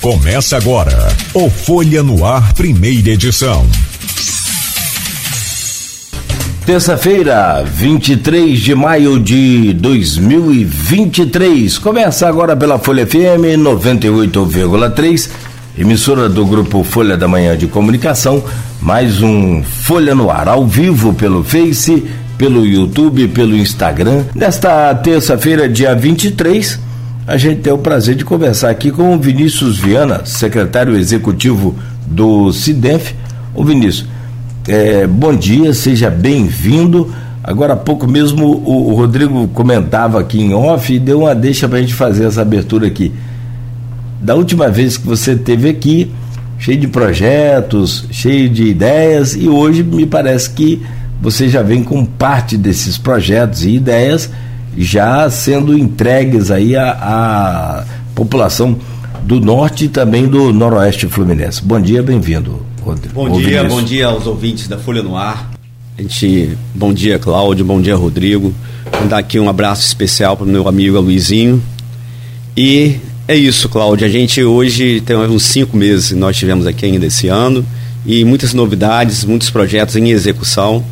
Começa agora o Folha no Ar, primeira edição. Terça-feira, 23 de maio de 2023. Começa agora pela Folha FM 98,3, emissora do grupo Folha da Manhã de Comunicação. Mais um Folha no Ar, ao vivo pelo Face, pelo YouTube, pelo Instagram. Nesta terça-feira, dia 23 a gente tem o prazer de conversar aqui com o Vinícius Viana, secretário executivo do CIDEF. Ô Vinícius, é, bom dia, seja bem-vindo. Agora há pouco mesmo o, o, Rodrigo comentava aqui em off e deu uma deixa para a gente fazer essa abertura aqui. Da última vez que você esteve aqui, cheio de projetos, cheio de ideias, e hoje me parece que você já vem com parte desses projetos e ideias já sendo entregues aí à, à população do norte e também do noroeste fluminense. Bom dia, bem-vindo, Rodrigo. Bom dia, bom dia aos ouvintes da Folha no Ar. A gente, bom dia, Cláudio, bom dia, Rodrigo. Vou dar aqui um abraço especial para o meu amigo Luizinho. E é isso, Cláudio. A gente hoje tem uns cinco meses que nós tivemos aqui ainda esse ano e muitas novidades, muitos projetos em execução.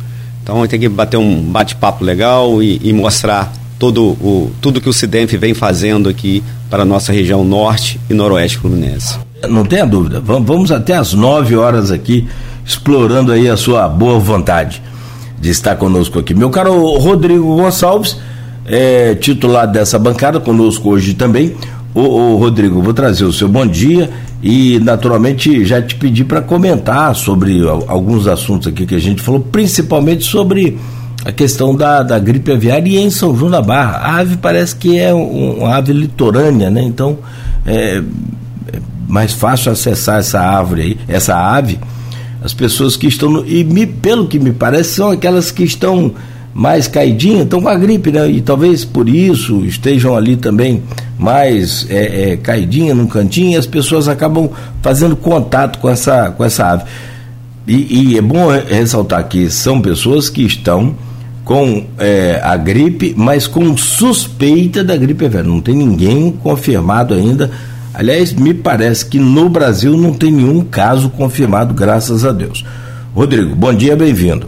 Então a gente tem que bater um bate-papo legal e, e mostrar todo o, tudo que o CIDENF vem fazendo aqui para a nossa região norte e noroeste fluminense. Não tenha dúvida, vamos até às 9 horas aqui, explorando aí a sua boa vontade de estar conosco aqui. Meu caro Rodrigo Gonçalves, é, titular dessa bancada, conosco hoje também. Ô, ô, Rodrigo, vou trazer o seu bom dia e, naturalmente, já te pedi para comentar sobre alguns assuntos aqui que a gente falou, principalmente sobre a questão da, da gripe aviária e em São João da Barra. A ave parece que é um, uma ave litorânea, né? Então é, é, mais fácil acessar essa árvore aí, essa ave. As pessoas que estão no, e me, pelo que me parece são aquelas que estão mais caidinhas, estão com a gripe, né? E talvez por isso estejam ali também mais é, é, caidinha num cantinho e as pessoas acabam fazendo contato com essa, com essa ave. E, e é bom ressaltar que são pessoas que estão com é, a gripe, mas com suspeita da gripe aviária. Não tem ninguém confirmado ainda. Aliás, me parece que no Brasil não tem nenhum caso confirmado, graças a Deus. Rodrigo, bom dia, bem-vindo.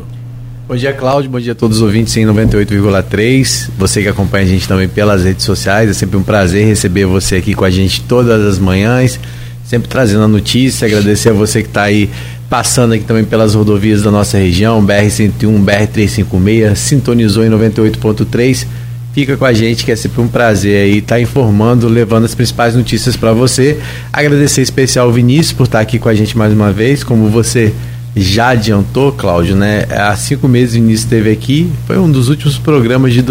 Bom dia, Cláudio. Bom dia a todos os ouvintes em 98,3. Você que acompanha a gente também pelas redes sociais. É sempre um prazer receber você aqui com a gente todas as manhãs, sempre trazendo a notícia. Agradecer a você que está aí passando aqui também pelas rodovias da nossa região, BR-101, BR-356, sintonizou em 98.3. Fica com a gente que é sempre um prazer aí estar tá informando, levando as principais notícias para você. Agradecer especial ao Vinícius por estar tá aqui com a gente mais uma vez, como você já adiantou, Cláudio, né? Há cinco meses o Vinícius esteve aqui, foi um dos últimos programas de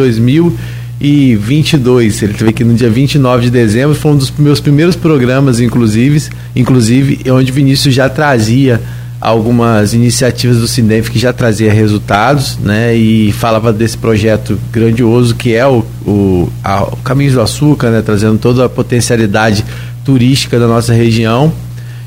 2022. Ele esteve aqui no dia 29 de dezembro, foi um dos meus primeiros programas, inclusive, inclusive onde o Vinícius já trazia algumas iniciativas do Cinef que já trazia resultados, né? E falava desse projeto grandioso que é o, o, a, o Caminhos do Açúcar, né? Trazendo toda a potencialidade turística da nossa região.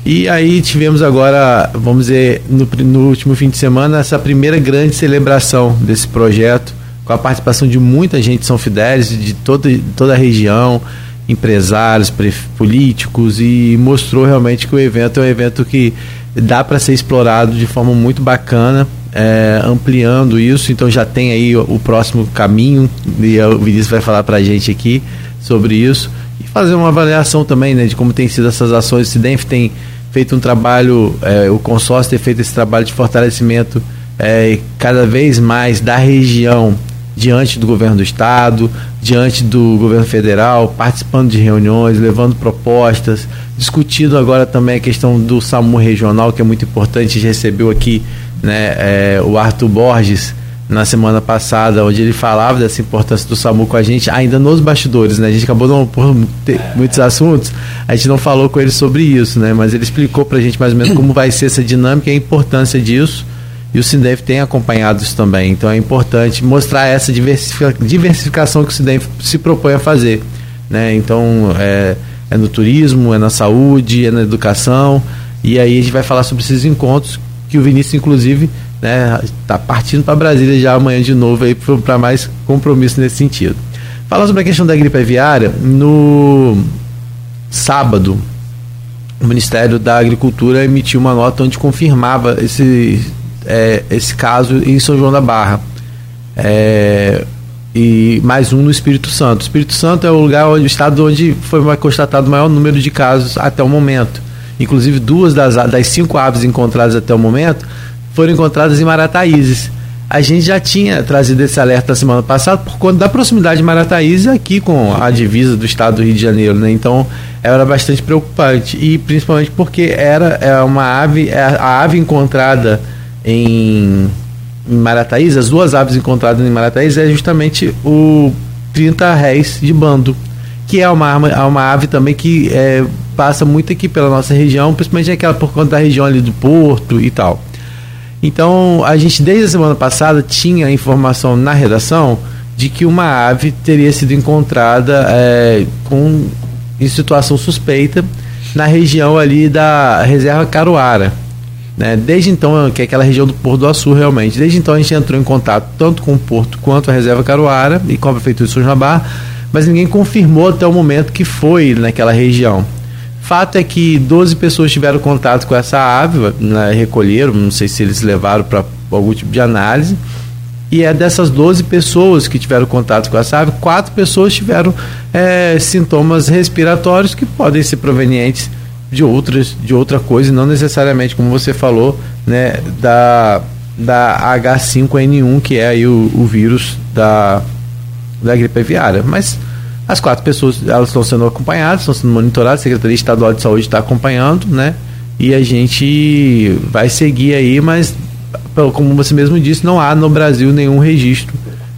E aí tivemos agora, vamos dizer, no, no último fim de semana, essa primeira grande celebração desse projeto, com a participação de muita gente de São Fidélis, de toda, toda a região, empresários, políticos, e mostrou realmente que o evento é um evento que dá para ser explorado de forma muito bacana, é, ampliando isso. Então já tem aí o, o, próximo caminho, e o Vinícius vai falar para a gente aqui sobre isso. E fazer uma avaliação também né, de como tem sido essas ações. O CIDENF tem feito um trabalho, é, o consórcio tem feito esse trabalho de fortalecimento é, cada vez mais da região diante do governo do estado, diante do governo federal, participando de reuniões, levando propostas, discutindo agora também a questão do SAMU regional, que é muito importante. A gente recebeu aqui né, é, o Arthur Borges na semana passada, onde ele falava dessa importância do SAMU com a gente, ainda nos bastidores, né? A gente acabou não por ter muitos assuntos, a gente não falou com ele sobre isso, né? Mas ele explicou para a gente mais ou menos como vai ser essa dinâmica e a importância disso e o Sindef tem acompanhado isso também. Então é importante mostrar essa diversificação que o Sindef se propõe a fazer. Né? Então é, é no turismo, é na saúde, é na educação. E aí a gente vai falar sobre esses encontros que o Vinícius, inclusive, né, tá partindo para Brasília já amanhã de novo para mais compromisso nesse sentido. Falar sobre a questão da gripe aviária, no sábado, o Ministério da Agricultura emitiu uma nota onde confirmava esse, é, esse caso em São João da Barra. É, e mais um no Espírito Santo. O Espírito Santo é o lugar onde o estado onde foi constatado o maior número de casos até o momento. Inclusive duas das, das cinco aves encontradas até o momento foram encontradas em Marataízes. A gente já tinha trazido esse alerta na semana passada por conta da proximidade de Marataízes aqui com a divisa do estado do Rio de Janeiro, né? Então era bastante preocupante e principalmente porque era é uma ave, é a ave encontrada em Marataízes, as duas aves encontradas em Marataízes é justamente o 30 réis de bando, que é uma, uma ave também que é, passa muito aqui pela nossa região, principalmente aquela por conta da região ali do Porto e tal. Então, a gente desde a semana passada tinha informação na redação de que uma ave teria sido encontrada é, com, em situação suspeita na região ali da reserva Caruara né? Desde então, que é aquela região do Porto do Açu, realmente. Desde então, a gente entrou em contato tanto com o Porto quanto a Reserva Caruara e com a Prefeitura de São Jabá, mas ninguém confirmou até o momento que foi naquela região. Fato é que 12 pessoas tiveram contato com essa ave, né, recolheram, não sei se eles levaram para algum tipo de análise. E é dessas 12 pessoas que tiveram contato com essa ave, quatro pessoas tiveram é, sintomas respiratórios que podem ser provenientes de outras de outra coisa, não necessariamente como você falou, né, da da H5N1, que é aí o, o vírus da da gripe aviária, mas as quatro pessoas elas estão sendo acompanhadas, estão sendo monitoradas, a Secretaria Estadual de Saúde está acompanhando, né? E a gente vai seguir aí, mas como você mesmo disse, não há no Brasil nenhum registro,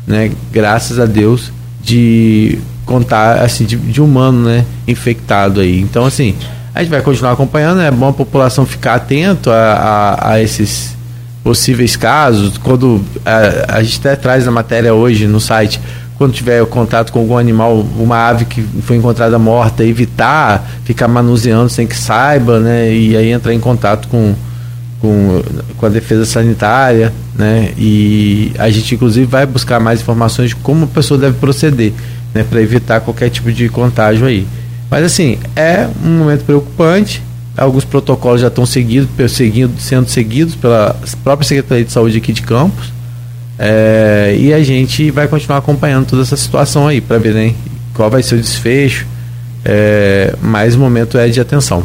né? Graças a Deus de contar assim de, de humano, né? Infectado aí. Então assim, a gente vai continuar acompanhando, é bom a população ficar atento a, a, a esses possíveis casos. Quando a, a, gente até traz na matéria hoje no site, quando tiver contato com algum animal, uma ave que foi encontrada morta, evitar ficar manuseando sem que saiba, né? E aí entrar em contato com, com, com a defesa sanitária, né? E a gente inclusive vai buscar mais informações de como a pessoa deve proceder, né? Para evitar qualquer tipo de contágio aí. Mas assim, é um momento preocupante. Alguns protocolos já estão seguidos, seguindo, sendo seguidos pela própria Secretaria de Saúde aqui de Campos. É, e a gente vai continuar acompanhando toda essa situação aí para ver né, qual vai ser o desfecho. É, mas o momento é de atenção.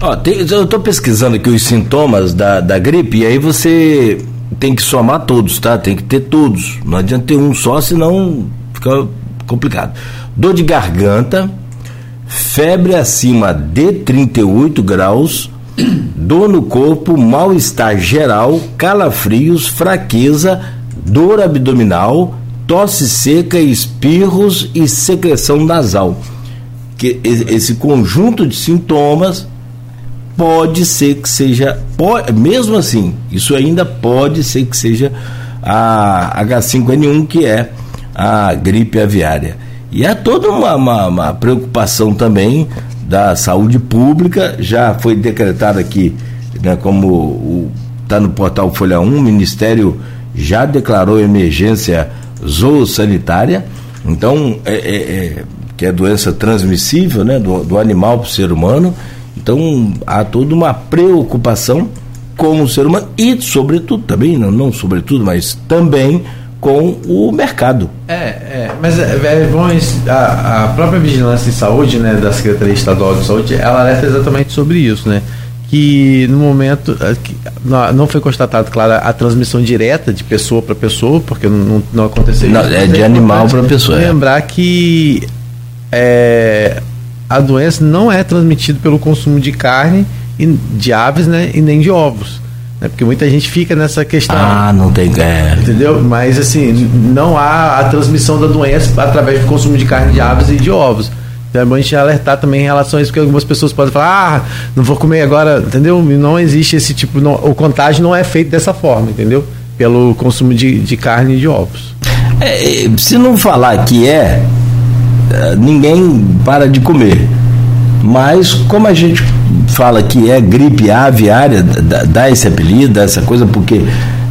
Ó, tem, eu estou pesquisando aqui os sintomas da, da gripe e aí você tem que somar todos, tá? Tem que ter todos. Não adianta ter um só, senão fica complicado. Dor de garganta, febre acima de 38 graus, dor no corpo, mal-estar geral, calafrios, fraqueza, dor abdominal, tosse seca, espirros e secreção nasal. Que esse conjunto de sintomas pode ser que seja, pode, mesmo assim, isso ainda pode ser que seja a H5N1, que é a gripe aviária. E há toda uma, uma, uma preocupação também da saúde pública, já foi decretado aqui, né, como está no portal Folha 1, o Ministério já declarou emergência zoossanitária, então, é, é, é que é doença transmissível né, do, do animal para o ser humano, então há toda uma preocupação com o ser humano e, sobretudo, também, não, não sobretudo, mas também com o mercado. É, é mas é, é bom a, a, própria vigilância em saúde, né, da Secretaria Estadual de Saúde, ela alerta exatamente sobre isso, né? Que no momento é, que não foi constatado, claro, a transmissão direta de pessoa para pessoa, porque não, não aconteceu não, É de animal para pessoa. É. Lembrar que é, a doença não é transmitida pelo consumo de carne, de aves, né, e nem de ovos né? Porque muita gente fica nessa questão. Ah, não tem. É. Entendeu? Mas assim, não há a transmissão da doença através do consumo de carne de aves e de ovos. Então é bom a gente alertar também em relação a isso, porque algumas pessoas podem falar, ah, não vou comer agora, entendeu? Não existe esse tipo, não, o contágio não é feito dessa forma, entendeu? Pelo consumo de, de carne e de ovos. É, é se não falar que é, é, ninguém para de comer. Mas como a gente fala que é gripe aviária, dá, dá esse apelido, dá essa coisa, porque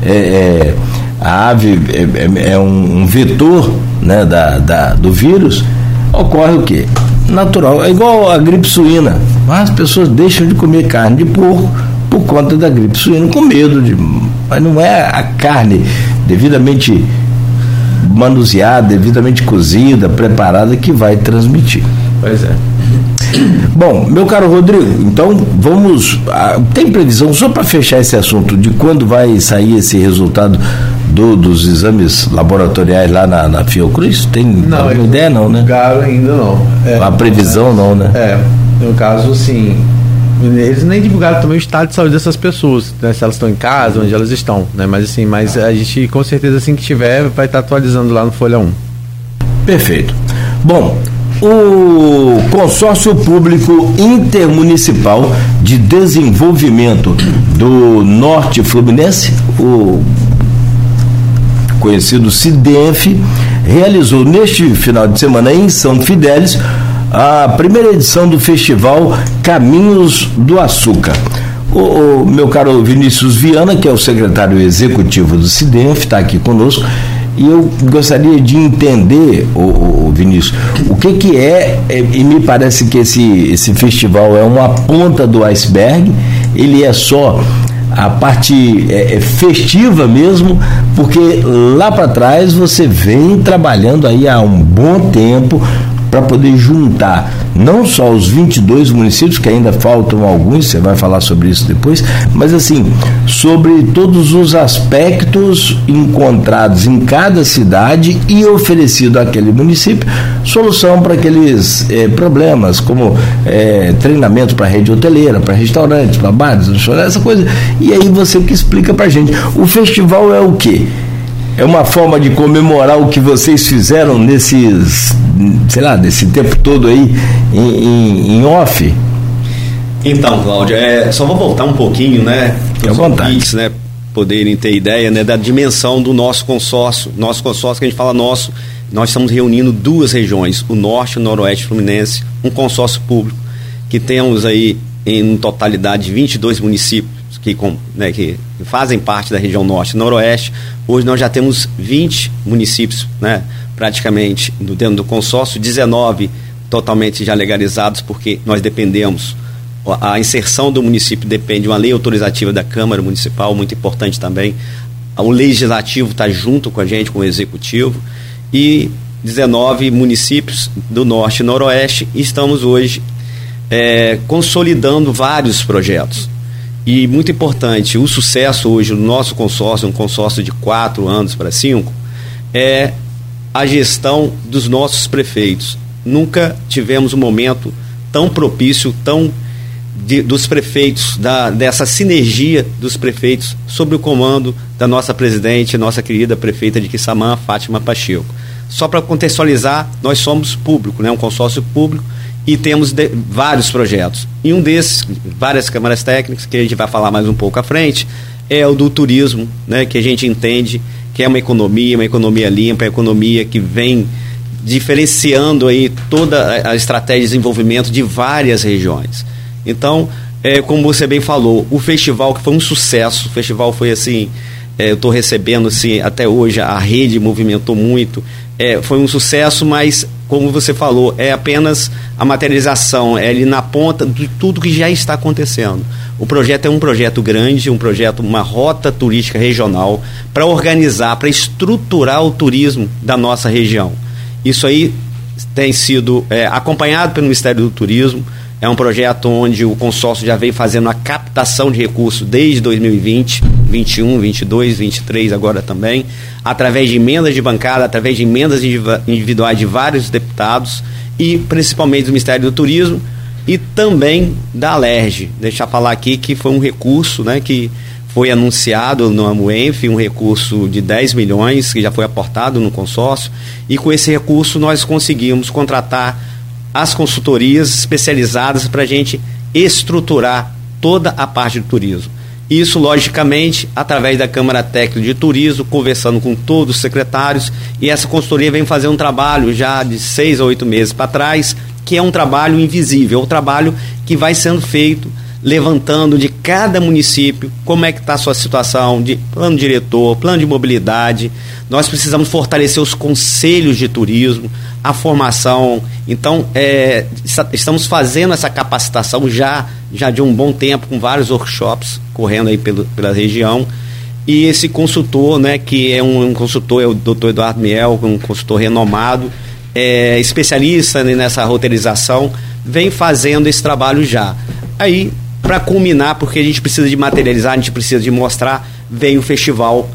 é, é, a ave é, é, é um, um, vetor né, da, da, do vírus, ocorre o quê? natural. É igual a gripe suína. As pessoas deixam de comer carne de porco por conta da gripe suína, com medo de. Mas não é a carne devidamente manuseada, devidamente cozida, preparada que vai transmitir. Pois é. Bom, meu caro Rodrigo, então vamos. Ah, tem previsão, só para fechar esse assunto, de quando vai sair esse resultado do, dos exames laboratoriais lá na, na Fiocruz? Tem não, alguma ideia, não, né? Garo ainda não. É, a previsão, não, né? É, no caso, sim. Eles nem divulgaram também o estado de saúde dessas pessoas, né, se elas estão em casa, onde elas estão, né? Mas assim, mas a gente com certeza assim que tiver vai estar atualizando lá no Folha 1. Perfeito. Bom, o Consórcio Público Intermunicipal de Desenvolvimento do Norte Fluminense, o conhecido CIDENF, realizou neste final de semana em São Fidélis a primeira edição do festival Caminhos do Açúcar. O, o meu caro Vinícius Viana, que é o secretário executivo do CIDENF, está aqui conosco. E eu gostaria de entender, o, Vinícius, o que, que é, é, e me parece que esse, esse festival é uma ponta do iceberg, ele é só a parte é, é festiva mesmo, porque lá para trás você vem trabalhando aí há um bom tempo para poder juntar não só os 22 municípios, que ainda faltam alguns, você vai falar sobre isso depois, mas assim, sobre todos os aspectos encontrados em cada cidade e oferecido àquele município solução para aqueles eh, problemas, como eh, treinamento para rede hoteleira, para restaurantes, para bares, essa coisa. E aí você que explica para gente. O festival é o quê? É uma forma de comemorar o que vocês fizeram nesses, sei lá, nesse tempo todo aí em, em, em off? Então, Cláudio, é, só vou voltar um pouquinho, né? Para os ouvintes, né? Poderem ter ideia né, da dimensão do nosso consórcio. Nosso consórcio, que a gente fala nosso, nós estamos reunindo duas regiões, o norte e o noroeste fluminense, um consórcio público, que temos aí em totalidade 22 municípios que, né, que fazem parte da região norte e noroeste. Hoje nós já temos 20 municípios, né, praticamente, dentro do consórcio, 19 totalmente já legalizados, porque nós dependemos. A inserção do município depende de uma lei autorizativa da Câmara Municipal, muito importante também. O legislativo está junto com a gente, com o executivo. E 19 municípios do norte e noroeste, e estamos hoje é, consolidando vários projetos. E muito importante, o sucesso hoje do nosso consórcio, um consórcio de quatro anos para cinco, é a gestão dos nossos prefeitos. Nunca tivemos um momento tão propício, tão de, dos prefeitos, da, dessa sinergia dos prefeitos sob o comando da nossa presidente, nossa querida prefeita de Quissamã, Fátima Pacheco. Só para contextualizar, nós somos público, né, um consórcio público, e temos de, vários projetos. E um desses, várias câmaras técnicas, que a gente vai falar mais um pouco à frente, é o do turismo, né, que a gente entende que é uma economia, uma economia limpa, uma economia que vem diferenciando aí toda a estratégia de desenvolvimento de várias regiões. Então, é, como você bem falou, o festival que foi um sucesso, o festival foi assim, é, eu estou recebendo assim, até hoje a rede movimentou muito, é, foi um sucesso, mas como você falou, é apenas a materialização, é ali na ponta de tudo que já está acontecendo. O projeto é um projeto grande, um projeto, uma rota turística regional para organizar, para estruturar o turismo da nossa região. Isso aí tem sido é, acompanhado pelo Ministério do Turismo. É um projeto onde o consórcio já vem fazendo a captação de recursos desde 2020, 21, 22, 23 agora também, através de emendas de bancada, através de emendas individuais de vários deputados e principalmente do Ministério do Turismo e também da Alerj. Deixar falar aqui que foi um recurso né, que foi anunciado no AMUENF, um recurso de 10 milhões que já foi aportado no consórcio, e com esse recurso nós conseguimos contratar as consultorias especializadas para a gente estruturar toda a parte do turismo. Isso, logicamente, através da Câmara Técnica de Turismo, conversando com todos os secretários, e essa consultoria vem fazer um trabalho já de seis a oito meses para trás, que é um trabalho invisível, é um trabalho que vai sendo feito levantando de cada município como é que está a sua situação de plano diretor, plano de mobilidade. Nós precisamos fortalecer os conselhos de turismo, a formação. Então, é, estamos fazendo essa capacitação já, já de um bom tempo, com vários workshops correndo aí pelo, pela região. E esse consultor, né, que é um, um consultor, é o doutor Eduardo Miel, um consultor renomado, é, especialista nessa roteirização, vem fazendo esse trabalho já. Aí, para culminar, porque a gente precisa de materializar, a gente precisa de mostrar, vem o festival,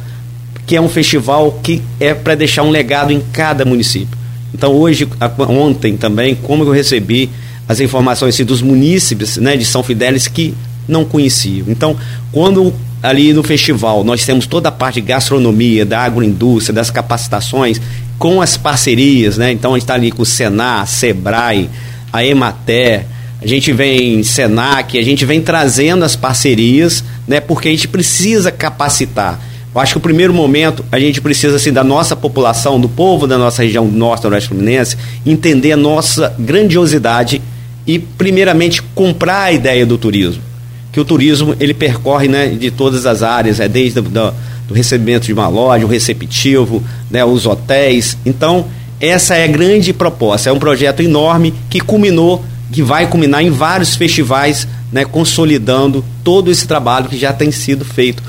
que é um festival que é para deixar um legado em cada município. Então, hoje, ontem também, como eu recebi as informações assim, dos munícipes né, de São Fidélis que não conheciam. Então, quando ali no festival nós temos toda a parte de gastronomia, da agroindústria, das capacitações, com as parcerias, né? Então a gente está ali com o Senar, Sebrae, a Emater, a gente vem Senac, a gente vem trazendo as parcerias, né? Porque a gente precisa capacitar. Eu acho que o primeiro momento a gente precisa assim da nossa população, do povo da nossa região norte, do oeste fluminense, entender a nossa grandiosidade e primeiramente comprar a ideia do turismo que o turismo ele percorre né, de todas as áreas, é desde do, do recebimento de uma loja, o receptivo, né, os hotéis. Então, essa é a grande proposta. É um projeto enorme que culminou, que vai culminar em vários festivais, né, consolidando todo esse trabalho que já tem sido feito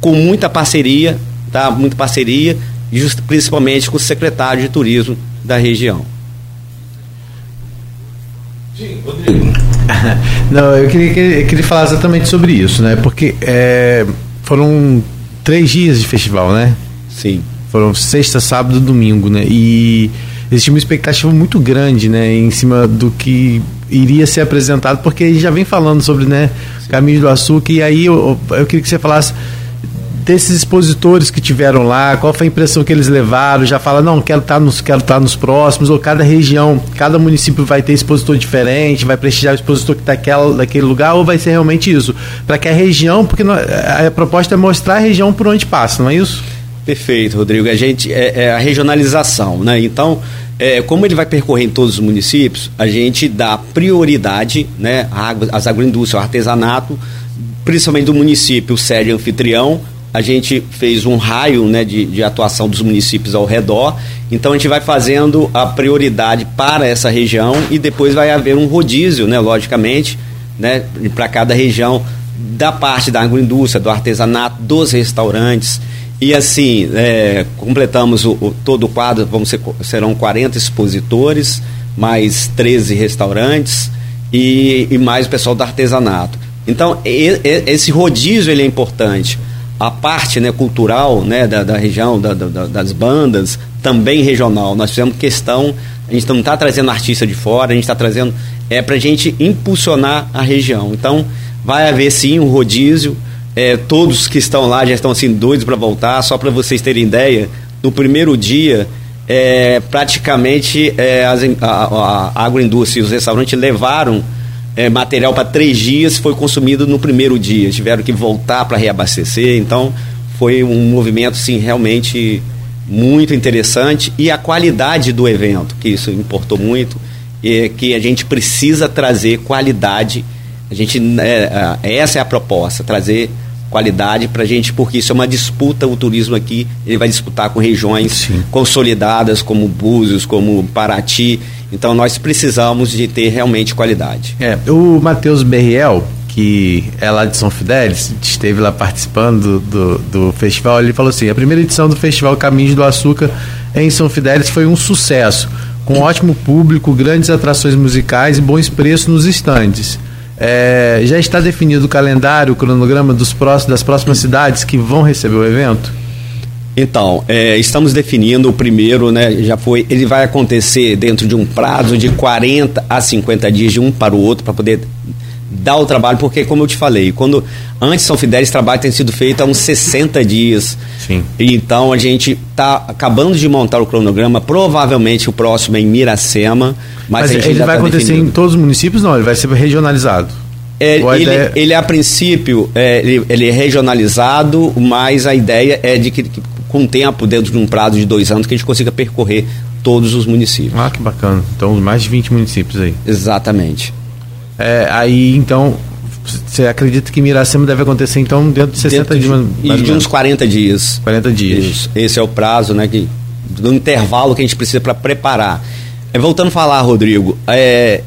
com muita parceria, tá? Muita parceria, just, principalmente com o secretário de turismo da região. Sim, Rodrigo. Não, eu queria, eu queria falar exatamente sobre isso, né? Porque é, foram três dias de festival, né? Sim. Foram sexta, sábado e domingo, né? E existia uma expectativa muito grande, né? Em cima do que iria ser apresentado, porque ele já vem falando sobre, né? Caminho do Açúcar, e aí eu, eu queria que você falasse desses expositores que tiveram lá, qual foi a impressão que eles levaram? Já fala, não, quero estar tá nos, quero estar tá nos próximos, ou cada região, cada município vai ter expositor diferente, vai prestigiar o expositor que está naquele lugar, ou vai ser realmente isso? Para que a região, porque a proposta é mostrar a região por onde passa, não é isso? Perfeito, Rodrigo. A gente é, é a regionalização, né? Então, é, como ele vai percorrer em todos os municípios, a gente dá prioridade, né, às agroindústrias, ao artesanato, principalmente do município sede anfitrião, a gente fez um raio né, de, de atuação dos municípios ao redor. Então a gente vai fazendo a prioridade para essa região e depois vai haver um rodízio, né, logicamente, né, para cada região, da parte da agroindústria, do artesanato, dos restaurantes. E assim, é, completamos o, o, todo o quadro, vamos ser, serão 40 expositores, mais 13 restaurantes e, e mais o pessoal do artesanato. Então, e, e, esse rodízio ele é importante a parte né, cultural né, da, da região, da, da, das bandas, também regional. Nós fizemos questão, a gente não está trazendo artista de fora, a gente está trazendo. É para a gente impulsionar a região. Então, vai haver sim um rodízio. É, todos que estão lá já estão assim doidos para voltar. Só para vocês terem ideia, no primeiro dia, é, praticamente é, as, a, a, agroindústria e os restaurantes levaram é, material para três dias foi consumido no primeiro dia. Tiveram que voltar para reabastecer. Então, foi um movimento, sim, realmente muito interessante. E a qualidade do evento, que isso importou muito, é que a gente precisa trazer qualidade. A gente, é, é essa é a proposta, trazer qualidade para a gente, porque isso é uma disputa, o turismo aqui, ele vai disputar com regiões Sim. consolidadas como Búzios, como Paraty, então nós precisamos de ter realmente qualidade. É, o Matheus Berriel, que é lá de São Fidélis, esteve lá participando do, do, do, festival, ele falou assim: a primeira edição do Festival Caminhos do Açúcar em São Fidélis foi um sucesso, com ótimo público, grandes atrações musicais e bons preços nos estandes. É, já está definido o calendário, o cronograma dos próximos, das próximas cidades que vão receber o evento? Então, é, estamos definindo o primeiro, né? Já foi. Ele vai acontecer dentro de um prazo de 40 a 50 dias de um para o outro, para poder dar o trabalho, porque como eu te falei, quando antes São Fidel esse trabalho tem sido feito há uns 60 dias. Sim. Então a gente está acabando de montar o cronograma, provavelmente o próximo é em Miracema, mas, mas ele vai tá acontecer definindo. em todos os municípios, não, ele vai ser regionalizado. É, ele, ideia... ele, a princípio, é, ele, ele, é regionalizado, mas a ideia é de que, que com tempo, dentro de um prazo de dois anos, que a gente consiga percorrer todos os municípios. Ah, que bacana. Então, mais de 20 municípios aí. Exatamente. É, aí, então, Você acredita que Miracema deve acontecer então dentro de 60 dentro dias? De, de uns 40 dias. 40 dias. Isso. Esse é o prazo, né? Que, do intervalo que a gente precisa para preparar. É, voltando a falar, Rodrigo, é,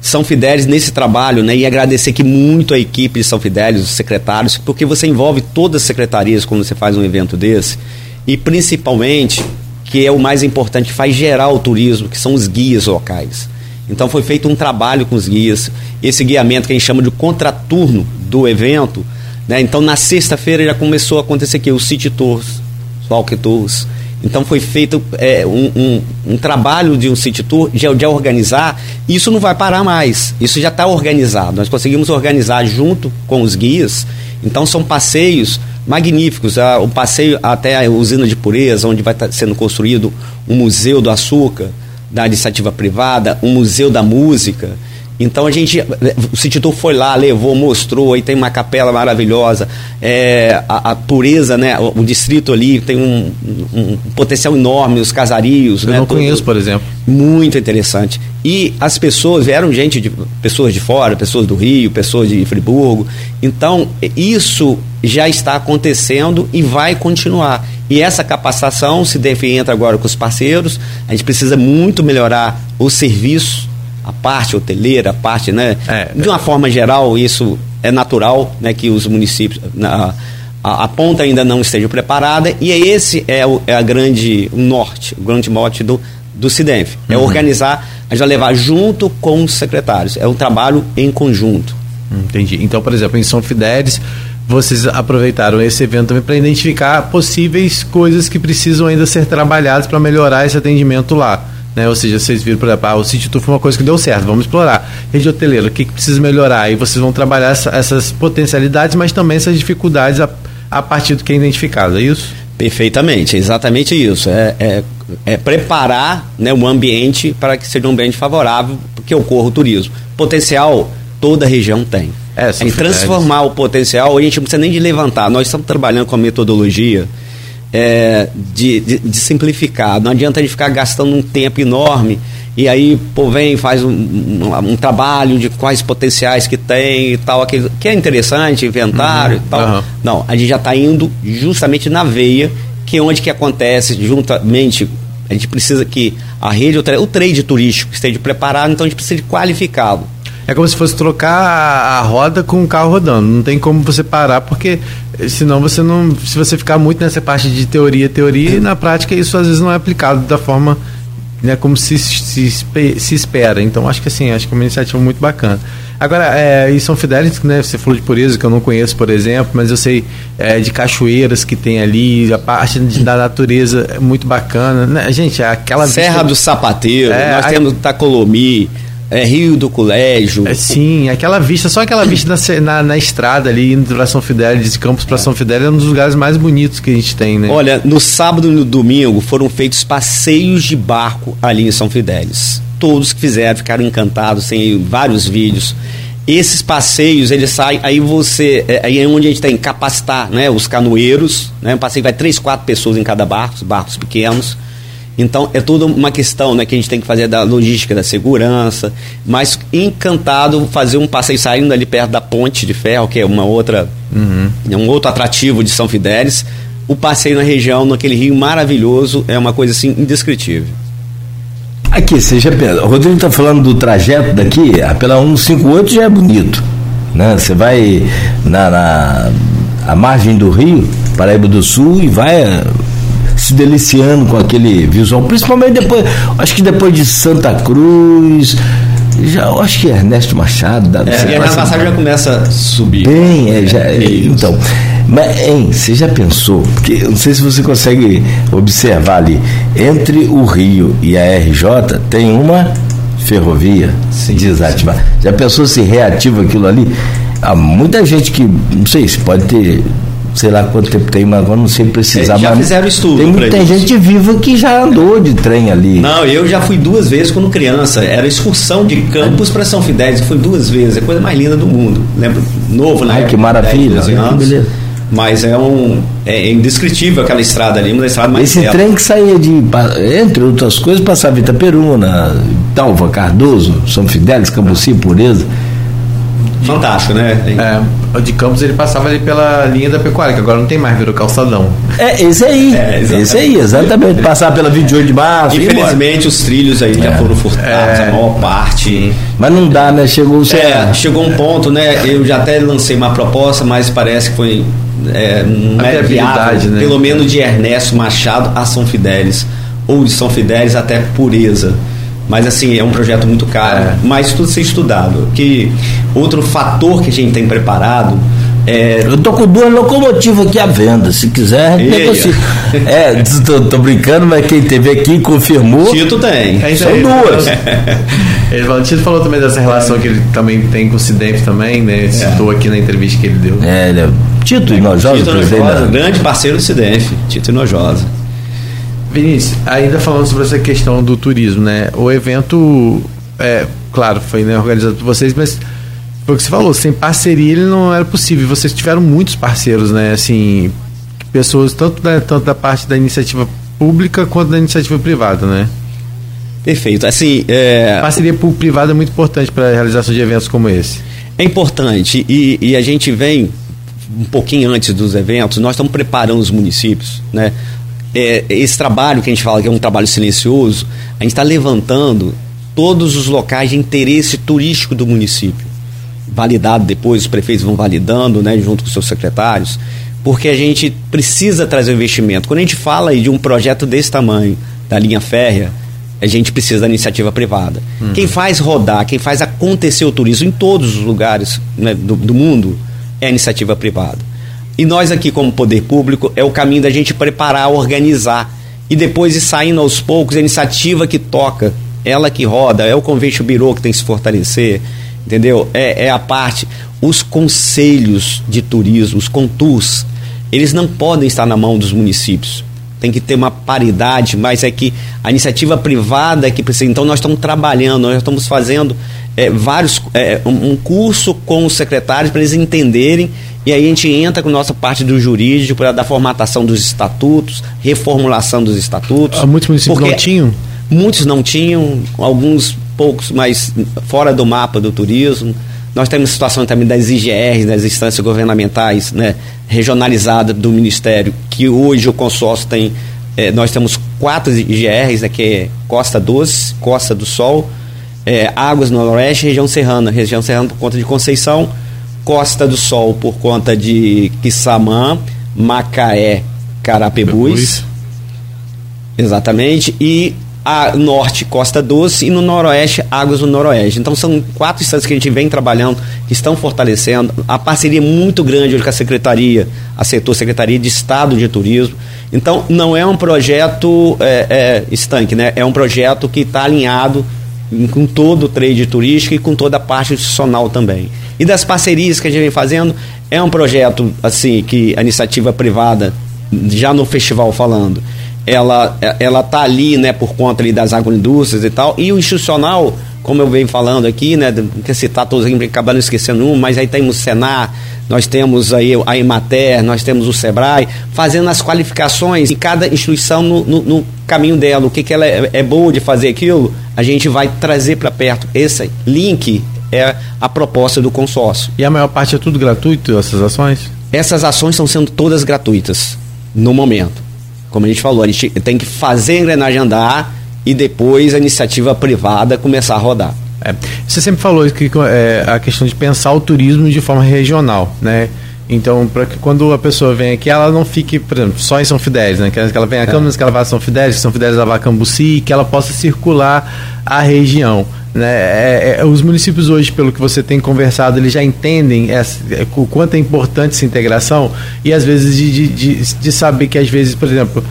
São Fidélis nesse trabalho, né? E agradecer aqui muito a equipe de São Fidélis, os secretários, porque você envolve todas as secretarias quando você faz um evento desse. E principalmente, que é o mais importante, faz gerar o turismo, que são os guias locais. Então foi feito um trabalho com os guias, esse guiamento que a gente chama de contraturno do evento. Né? Então na sexta-feira já começou a acontecer aqui os city tours, os walk tours. Então foi feito é, um, um, um, trabalho de um city tour de, de organizar. Isso não vai parar mais. Isso já está organizado. Nós conseguimos organizar junto com os guias. Então são passeios magníficos. Ah, o passeio até a usina de pureza, onde vai estar tá sendo construído um museu do açúcar da iniciativa privada, um museu da música. Então a gente, o City Tour foi lá, levou, mostrou, aí tem uma capela maravilhosa, é, a, a, pureza, né? O, o, distrito ali tem um, um, potencial enorme, os casarios. Eu né, não conheço, por exemplo. Muito interessante. E as pessoas, vieram gente de pessoas de fora, pessoas do Rio, pessoas de Friburgo. Então, isso já está acontecendo e vai continuar. E essa capacitação se deve entra agora com os parceiros. A gente precisa muito melhorar o serviço, a parte hoteleira, a parte, né? É, de uma é. forma geral, isso é natural, né? Que os municípios, na, a, a, ponta ainda não esteja preparada. E esse é, o, é a grande o norte, o grande mote do do CIDENF. É uhum. organizar, a gente vai levar junto com os secretários. É um trabalho em conjunto. Entendi. Então, por exemplo, em São Fidélis, vocês aproveitaram esse evento também para identificar possíveis coisas que precisam ainda ser trabalhadas para melhorar esse atendimento lá. Né? Ou seja, vocês viram, por exemplo, ah, o Tour foi uma coisa que deu certo, vamos explorar. Rede hoteleira, o que, que precisa melhorar? E vocês vão trabalhar essa, essas potencialidades, mas também essas dificuldades a, a partir do que é identificado, é isso? Perfeitamente, exatamente isso. É, é, é preparar né, o ambiente para que seja um ambiente favorável que ocorra o turismo. Potencial toda a região tem. É, é transformar o potencial, a gente não precisa nem de levantar. Nós estamos trabalhando com a metodologia é, de, de, de, simplificar. Não adianta a gente ficar gastando um tempo enorme e aí, pô, vem, faz um, um, um trabalho de quais potenciais que tem e tal, aquele, que é interessante, inventário uhum, e tal. Uhum. Não, a gente já está indo justamente na veia, que é onde que acontece juntamente a gente precisa que a rede, o trade turístico esteja preparado, então a gente precisa de qualificá-lo. É como se fosse trocar a, a roda com o carro rodando. Não tem como você parar, porque senão você não. Se você ficar muito nessa parte de teoria, teoria, e na prática isso às vezes não é aplicado da forma né, como se, se, se espera. Então acho que assim, acho que é uma iniciativa muito bacana. Agora, é, e São Fidélis, né, você falou de pureza, que eu não conheço, por exemplo, mas eu sei é, de cachoeiras que tem ali, a parte de, da natureza é muito bacana. Né? Gente, aquela Serra vista... do Sapateiro, é, nós temos Tacolomi, é, Rio do Colégio. É, sim, aquela vista, só aquela vista na, na, na estrada ali, indo para São Fidélis, de Campos para é. São Fidélis, é um dos lugares mais bonitos que a gente tem, né? Olha, no sábado e no domingo foram feitos passeios de barco ali em São Fidélis. Todos que fizeram ficaram encantados, tem vários vídeos. Esses passeios, eles saem, aí você, é, aí é onde a gente tem que capacitar, né, os canoeiros, né, um passeio vai três, quatro pessoas em cada barco, barcos pequenos, então é tudo uma questão né, que a gente tem que fazer da logística, da segurança, mas encantado fazer um passeio saindo ali perto da ponte de ferro, que é uma outra, uhum. é um outro atrativo de São Fidélis. O passeio na região, naquele rio maravilhoso, é uma coisa assim indescritível. Aqui, já pensa, o Rodrigo está falando do trajeto daqui, pela 158 já é bonito. Né? Você vai na, na a margem do rio, Paraíba do Sul, e vai se deliciando com aquele visual, principalmente depois, acho que depois de Santa Cruz, já acho que Ernesto Machado da é, a passagem já começa a subir. Bem é, já, é, então. Mas hein, você já pensou porque não sei se você consegue observar ali entre o Rio e a RJ tem uma ferrovia sim, desativada sim. já pensou se reativa aquilo ali? Há muita gente que não sei se pode ter sei lá quanto tempo tem, mas agora não sei precisar. É, já fizeram estudo. Tem muita gente viva que já andou de trem ali. Não, eu já fui duas vezes quando criança. Era excursão de Campos para São Fidélis. Fui duas vezes. É a coisa mais linda do mundo. Lembro, novo, né? Ai, que maravilha. 10, anos. Que beleza. Mas é um. É indescritível aquela estrada ali, uma estrada mais Esse trem que saía de. Entre outras coisas, passava Itaperuna, Talva, Cardoso, São Fidélis, Cambuci, Pureza. Fantástico, né? É, de Campos ele passava ali pela linha da pecuária, que agora não tem mais, virou calçadão. É, esse aí. É, esse aí, exatamente. Passar pela 28 de março. Infelizmente os trilhos aí é. já foram furtados, é. a maior parte. Mas não dá, né? Chegou é, chegou um ponto, né? Eu já até lancei uma proposta, mas parece que foi é, não é viável, né? pelo menos de Ernesto Machado a São Fidélis, ou de São Fidélis até Pureza. Mas assim, é um projeto muito caro, é. mas tudo ser estudado. Que outro fator que a gente tem preparado é... Eu tô com duas locomotivas aqui à venda. Se quiser, negocia. É, tô, tô, brincando, mas quem teve aqui confirmou. Tito tem. É, São duas. ele, o Tito falou também dessa relação que ele também tem com o Cidemp também, né? Ele citou é. aqui na entrevista que ele deu. É, ele é Tito Inojosa. Tito Inojosa, grande parceiro do Cidemp, Tito Inojosa. Vinícius, ainda falando sobre essa questão do turismo, né? O evento, é, claro, foi né, organizado por vocês, mas foi o que você falou, sem parceria ele não era possível. Vocês tiveram muitos parceiros, né? Assim, pessoas tanto da, tanto da parte da iniciativa pública quanto da iniciativa privada, né? Perfeito. Assim, é... Parceria público-privada é muito importante para a realização de eventos como esse. É importante e, e, a gente vem um pouquinho antes dos eventos, nós estamos preparando os municípios, né? É, esse trabalho que a gente fala que é um trabalho silencioso, a gente está levantando todos os locais de interesse turístico do município. Validado depois, os prefeitos vão validando, né, junto com seus secretários, porque a gente precisa trazer investimento. Quando a gente fala de um projeto desse tamanho, da linha férrea, a gente precisa da iniciativa privada. Uhum. Quem faz rodar, quem faz acontecer o turismo em todos os lugares né, do, do mundo é a iniciativa privada. E nós aqui, como poder público, é o caminho da gente preparar, organizar. E depois ir saindo aos poucos, a iniciativa que toca, ela que roda, é o Convention Bureau que tem que se fortalecer, entendeu? É, é a parte. Os conselhos de turismo, os contus, eles não podem estar na mão dos municípios. Tem que ter uma paridade, mas é que a iniciativa privada é que precisa. Então, nós estamos trabalhando, nós estamos fazendo é, vários é, um, curso com os secretários para eles entenderem e aí a gente entra com a nossa parte do jurídico para dar formatação dos estatutos, reformulação dos estatutos. Ah, muitos municípios não tinham? Muitos não tinham, alguns poucos, mas fora do mapa do turismo. Nós temos a situação também das IGRs, das instâncias governamentais né, regionalizadas do Ministério, que hoje o consórcio tem. É, nós temos quatro IGRs, né, que é Costa Doce, Costa do Sol, é, Águas no Noroeste e região serrana. Região serrana por conta de Conceição, Costa do Sol por conta de Quissamã, Macaé, Carapebus. Exatamente. E a norte, Costa Doce, e no noroeste, Águas do Noroeste. Então são quatro instâncias que a gente vem trabalhando, que estão fortalecendo. A parceria é muito grande hoje com a Secretaria, a setor Secretaria de Estado de Turismo. Então não é um projeto é, é, estanque, né? É um projeto que está alinhado com todo o trade turístico e com toda a parte institucional também. E das parcerias que a gente vem fazendo, é um projeto assim que a iniciativa privada, já no festival falando, ela ela tá ali, né, por conta ali das agroindústrias e tal, e o institucional, como eu venho falando aqui, né, que citar todos aqui, acabando esquecendo um, mas aí temos o Senar, nós temos aí a Emater, nós temos o Sebrae, fazendo as qualificações em cada instituição no, no, no caminho dela, o que, que ela é, é boa de fazer aquilo, a gente vai trazer para perto. Esse link é a proposta do consórcio. E a maior parte é tudo gratuito, essas ações? Essas ações estão sendo todas gratuitas no momento. Como a gente falou, a gente tem que fazer a engrenagem andar e depois a iniciativa privada começar a rodar. É, você sempre falou que é, a questão de pensar o turismo de forma regional, né? Então, para que quando a pessoa vem aqui, ela não fique, por exemplo, só em São Fidélis, né? Que ela venha a Câmara, é. que ela vá a São Fidélis, que São Fidélis ela vá a Cambuci, que ela possa circular a região. Né? É, é, os municípios hoje, pelo que você tem conversado, eles já entendem essa, é, o quanto é importante essa integração e às vezes de, de, de, saber que às vezes, por exemplo,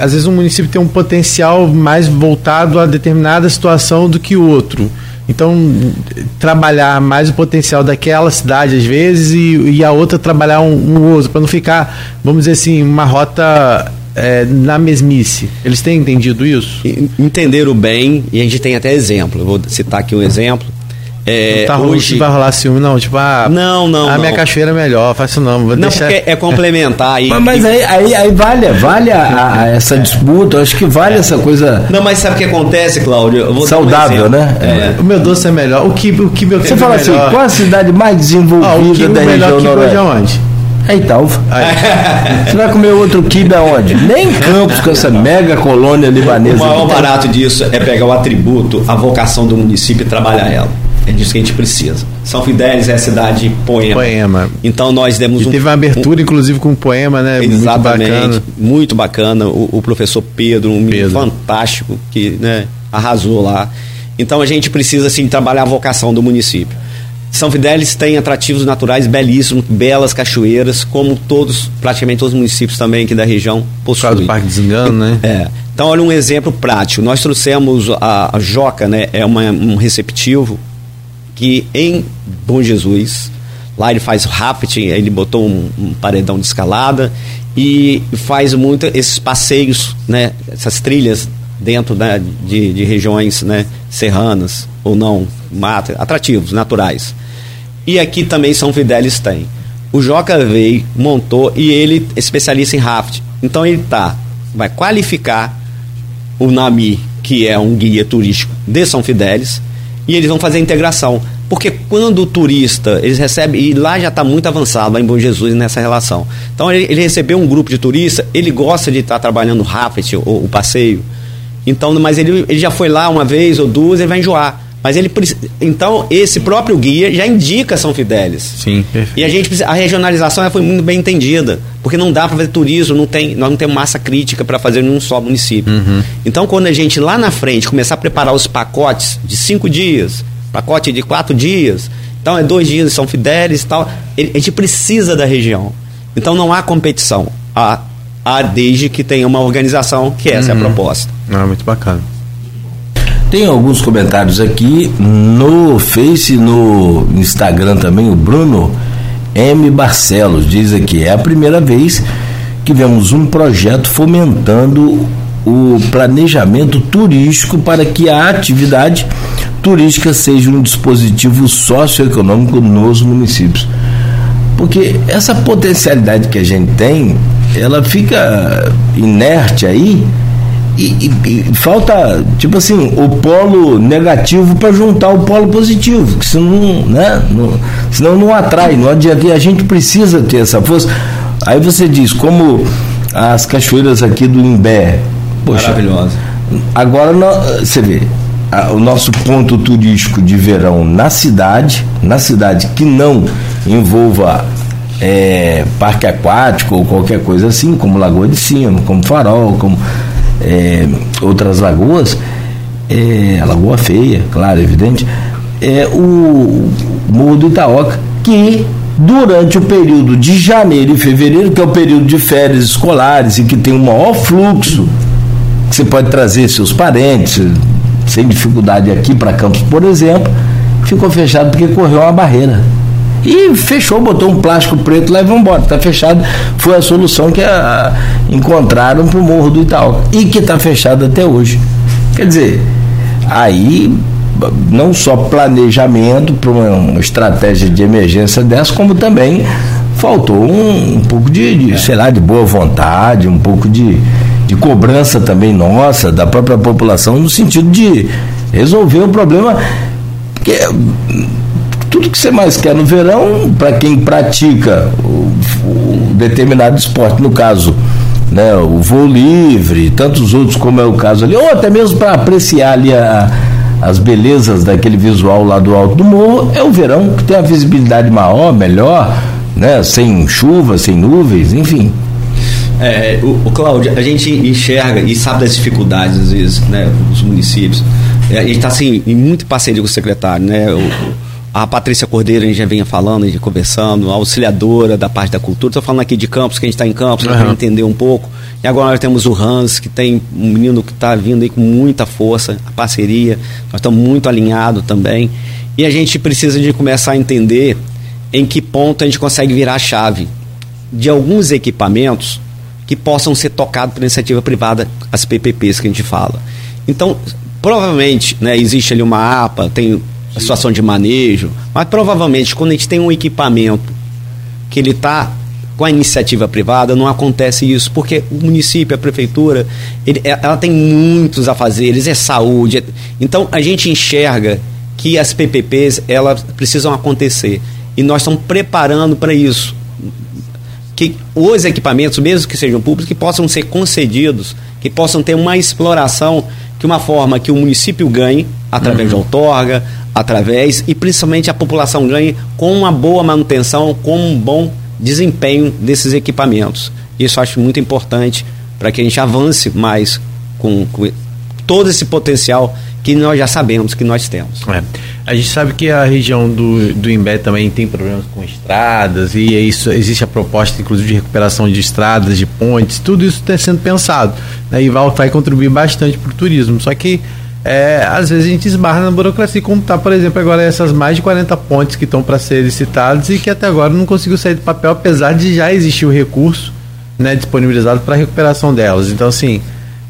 às vezes um município tem um potencial mais voltado a determinada situação do que o outro. Então, trabalhar mais o potencial daquela cidade, às vezes, e, e a outra trabalhar um, um outro, para não ficar, vamos dizer assim, uma rota é, na mesmice. Eles têm entendido isso? Entenderam bem, e a gente tem até exemplo. Eu vou citar aqui um exemplo. É, tá hoje vai rolar ciúme, não. Tipo, ah, não, não. A não. minha cachoeira é melhor, faço não. Vou não, deixar... porque é complementar. aí. mas, mas aí, aí, aí, vale, vale a, a essa disputa, acho que vale é. essa coisa. Não, mas sabe o que acontece, Cláudio? Saudável, um né? É. O meu doce é melhor. O que, o que meu Você fala é assim, qual a cidade mais desenvolvida ah, da região noroeste? onde? É Italva. Você vai comer outro kibe aonde? Nem Campos com essa mega colônia libanesa. O maior barato disso é pegar o atributo, a vocação do município e trabalhar ela. É disso que a gente precisa. São Fidélis é a cidade poema. Poema. Então nós demos e um. Teve uma abertura, um, inclusive, com um poema, né? Exatamente. Muito bacana. Muito bacana. O, o professor Pedro, um Pedro. fantástico, que né, arrasou lá. Então a gente precisa, assim, trabalhar a vocação do município. São Fidélis tem atrativos naturais belíssimos, belas cachoeiras, como todos, praticamente todos os municípios também aqui da região possuem. Por do Parque Desengano, né? É. Então, olha um exemplo prático. Nós trouxemos a, a Joca, né? É uma, um receptivo que em Bom Jesus, lá ele faz rafting, ele botou um, um paredão de escalada e faz muito esses passeios, né? Essas trilhas dentro né, de, de regiões né, serranas ou não, mata, atrativos, naturais. E aqui também São Fidélis tem. O Joca veio, montou e ele é especialista em raft. Então ele tá, vai qualificar o NAMI, que é um guia turístico de São Fidélis, e eles vão fazer a integração. Porque quando o turista, eles recebem, e lá já está muito avançado, lá em Bom Jesus, nessa relação. Então ele, ele recebeu um grupo de turista, ele gosta de estar tá trabalhando o raft, o, o passeio. Então, mas ele, ele já foi lá uma vez ou duas, ele vai enjoar. Mas ele então esse próprio guia já indica São Fidélis. Sim, perfeito. E a gente a regionalização foi muito bem entendida, porque não dá para fazer turismo, não tem, nós não temos massa crítica para fazer em um só município. Uhum. Então quando a gente lá na frente começar a preparar os pacotes de cinco dias, pacote de quatro dias, então é dois dias de São Fidélis e tal, a gente precisa da região. Então não há competição, há, há desde que tenha uma organização que essa uhum. é a uhum. proposta. Ah, muito bacana. Tem alguns comentários aqui no Face, no Instagram também, o Bruno M. Barcelos diz aqui, é a primeira vez que vemos um projeto fomentando o planejamento turístico para que a atividade turística seja um dispositivo socioeconômico nos municípios. Porque essa potencialidade que a gente tem, ela fica inerte aí e, e, e, falta, tipo assim, o polo negativo para juntar o polo positivo, que senão, né, não, senão não atrai, não adianta. E a gente precisa ter essa força. Aí você diz, como as cachoeiras aqui do Imbé. Poxa, Maravilhosa. Agora você vê, a, o nosso ponto turístico de verão na cidade, na cidade que não envolva é, parque aquático ou qualquer coisa assim, como Lagoa de Cima, como Farol, como é, outras lagoas, é, a Lagoa Feia, claro, evidente, é o Morro do Itaoca, que durante o período de janeiro e fevereiro, que é o período de férias escolares e que tem um maior fluxo, que você pode trazer seus parentes sem dificuldade aqui para Campos, por exemplo, ficou fechado porque correu uma barreira. E fechou, botou um plástico preto lá e vamos embora. Está fechado. Foi a solução que a, encontraram para o Morro do Itaú. E que está fechado até hoje. Quer dizer, aí não só planejamento para uma, estratégia de emergência dessa, como também faltou um, um pouco de, de, sei lá, de boa vontade, um pouco de, de cobrança também nossa, da própria população, no sentido de resolver o problema. Porque tudo que você mais quer no verão, para quem pratica o, determinado esporte, no caso, né, o voo livre, tantos outros como é o caso ali, ou até mesmo para apreciar ali a, as belezas daquele visual lá do alto do morro, é o verão que tem a visibilidade maior, melhor, né, sem chuva, sem nuvens, enfim. É, o, o Cláudio, a gente enxerga e sabe das dificuldades, às vezes, né, dos municípios. É, a gente está assim, em muito parceria com o secretário, né? O, a Patrícia Cordeiro, a gente já vinha falando, a gente conversando, a auxiliadora da parte da cultura. Estou falando aqui de Campos, que a gente está em Campos, uhum. para entender um pouco. E agora nós temos o Hans, que tem um menino que está vindo aí com muita força, a parceria. Nós estamos muito alinhados também. E a gente precisa de começar a entender em que ponto a gente consegue virar a chave de alguns equipamentos que possam ser tocados por iniciativa privada, as PPPs que a gente fala. Então, provavelmente, né, existe ali uma APA, tem a situação de manejo, mas provavelmente quando a gente tem um equipamento que ele está com a iniciativa privada, não acontece isso, porque o município, a prefeitura, ele, é, ela tem muitos afazeres, é saúde. É, então a gente enxerga que as PPPs elas precisam acontecer e nós estamos preparando para isso. Que os equipamentos, mesmo que sejam públicos, que possam ser concedidos, que possam ter uma exploração, que uma forma que o município ganhe através uhum. de outorga, através e principalmente a população ganhe com uma boa manutenção, com um bom desempenho desses equipamentos. Isso acho muito importante para que a gente avance mais com, com todo esse potencial que nós já sabemos que nós temos. É. A gente sabe que a região do, do Imbé também tem problemas com estradas e é isso, existe a proposta, inclusive, de recuperação de estradas, de pontes, tudo isso está sendo pensado né, e vai, vai contribuir bastante para o turismo. Só que é, às vezes a gente esbarra na burocracia, como está, por exemplo, agora essas mais de 40 pontes que estão para serem licitadas e que até agora não conseguiu sair do papel, apesar de já existir o recurso né, disponibilizado para a recuperação delas. Então, assim,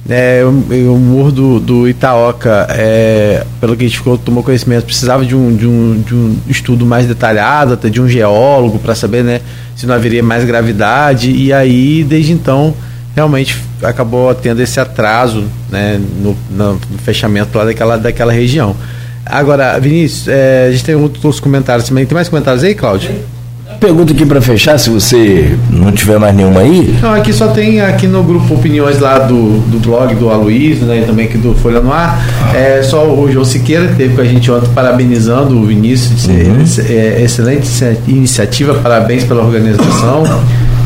é, o, o morro do, do Itaoca, é, pelo que a gente ficou, tomou conhecimento, precisava de um, de, um, de um estudo mais detalhado, até de um geólogo, para saber né, se não haveria mais gravidade, e aí, desde então realmente acabou tendo esse atraso né, no, no, fechamento lá daquela, daquela região. Agora, Vinícius, é, a gente tem outros comentários também. Tem mais comentários aí, Cláudio? Pergunta aqui para fechar, se você não tiver mais nenhuma aí. Não, aqui só tem aqui no grupo opiniões lá do, do blog do Aloysio, né, e também aqui do Folha no Ar. É só o João Siqueira, que teve com a gente ontem parabenizando o Vinícius. Uhum. É, excelente iniciativa, parabéns pela organização.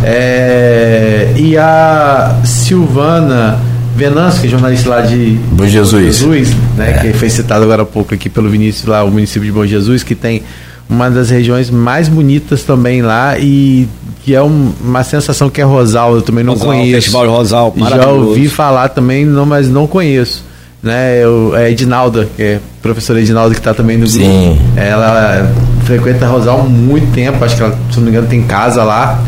É, e a Silvana Venâncio, que é jornalista lá de Bom Jesus, Jesus né, é. que foi citado agora há pouco aqui pelo Vinícius, lá, o município de Bom Jesus, que tem uma das regiões mais bonitas também lá e que é um, uma sensação que é Rosal, eu também não Rosal, conheço. Festival Rosal, Já ouvi falar também, não, mas não conheço. Né, eu, é Edinalda, que é a professora Edinalda que está também no grupo. Sim. Ela frequenta Rosal há muito tempo, acho que ela, se não me engano, tem casa lá.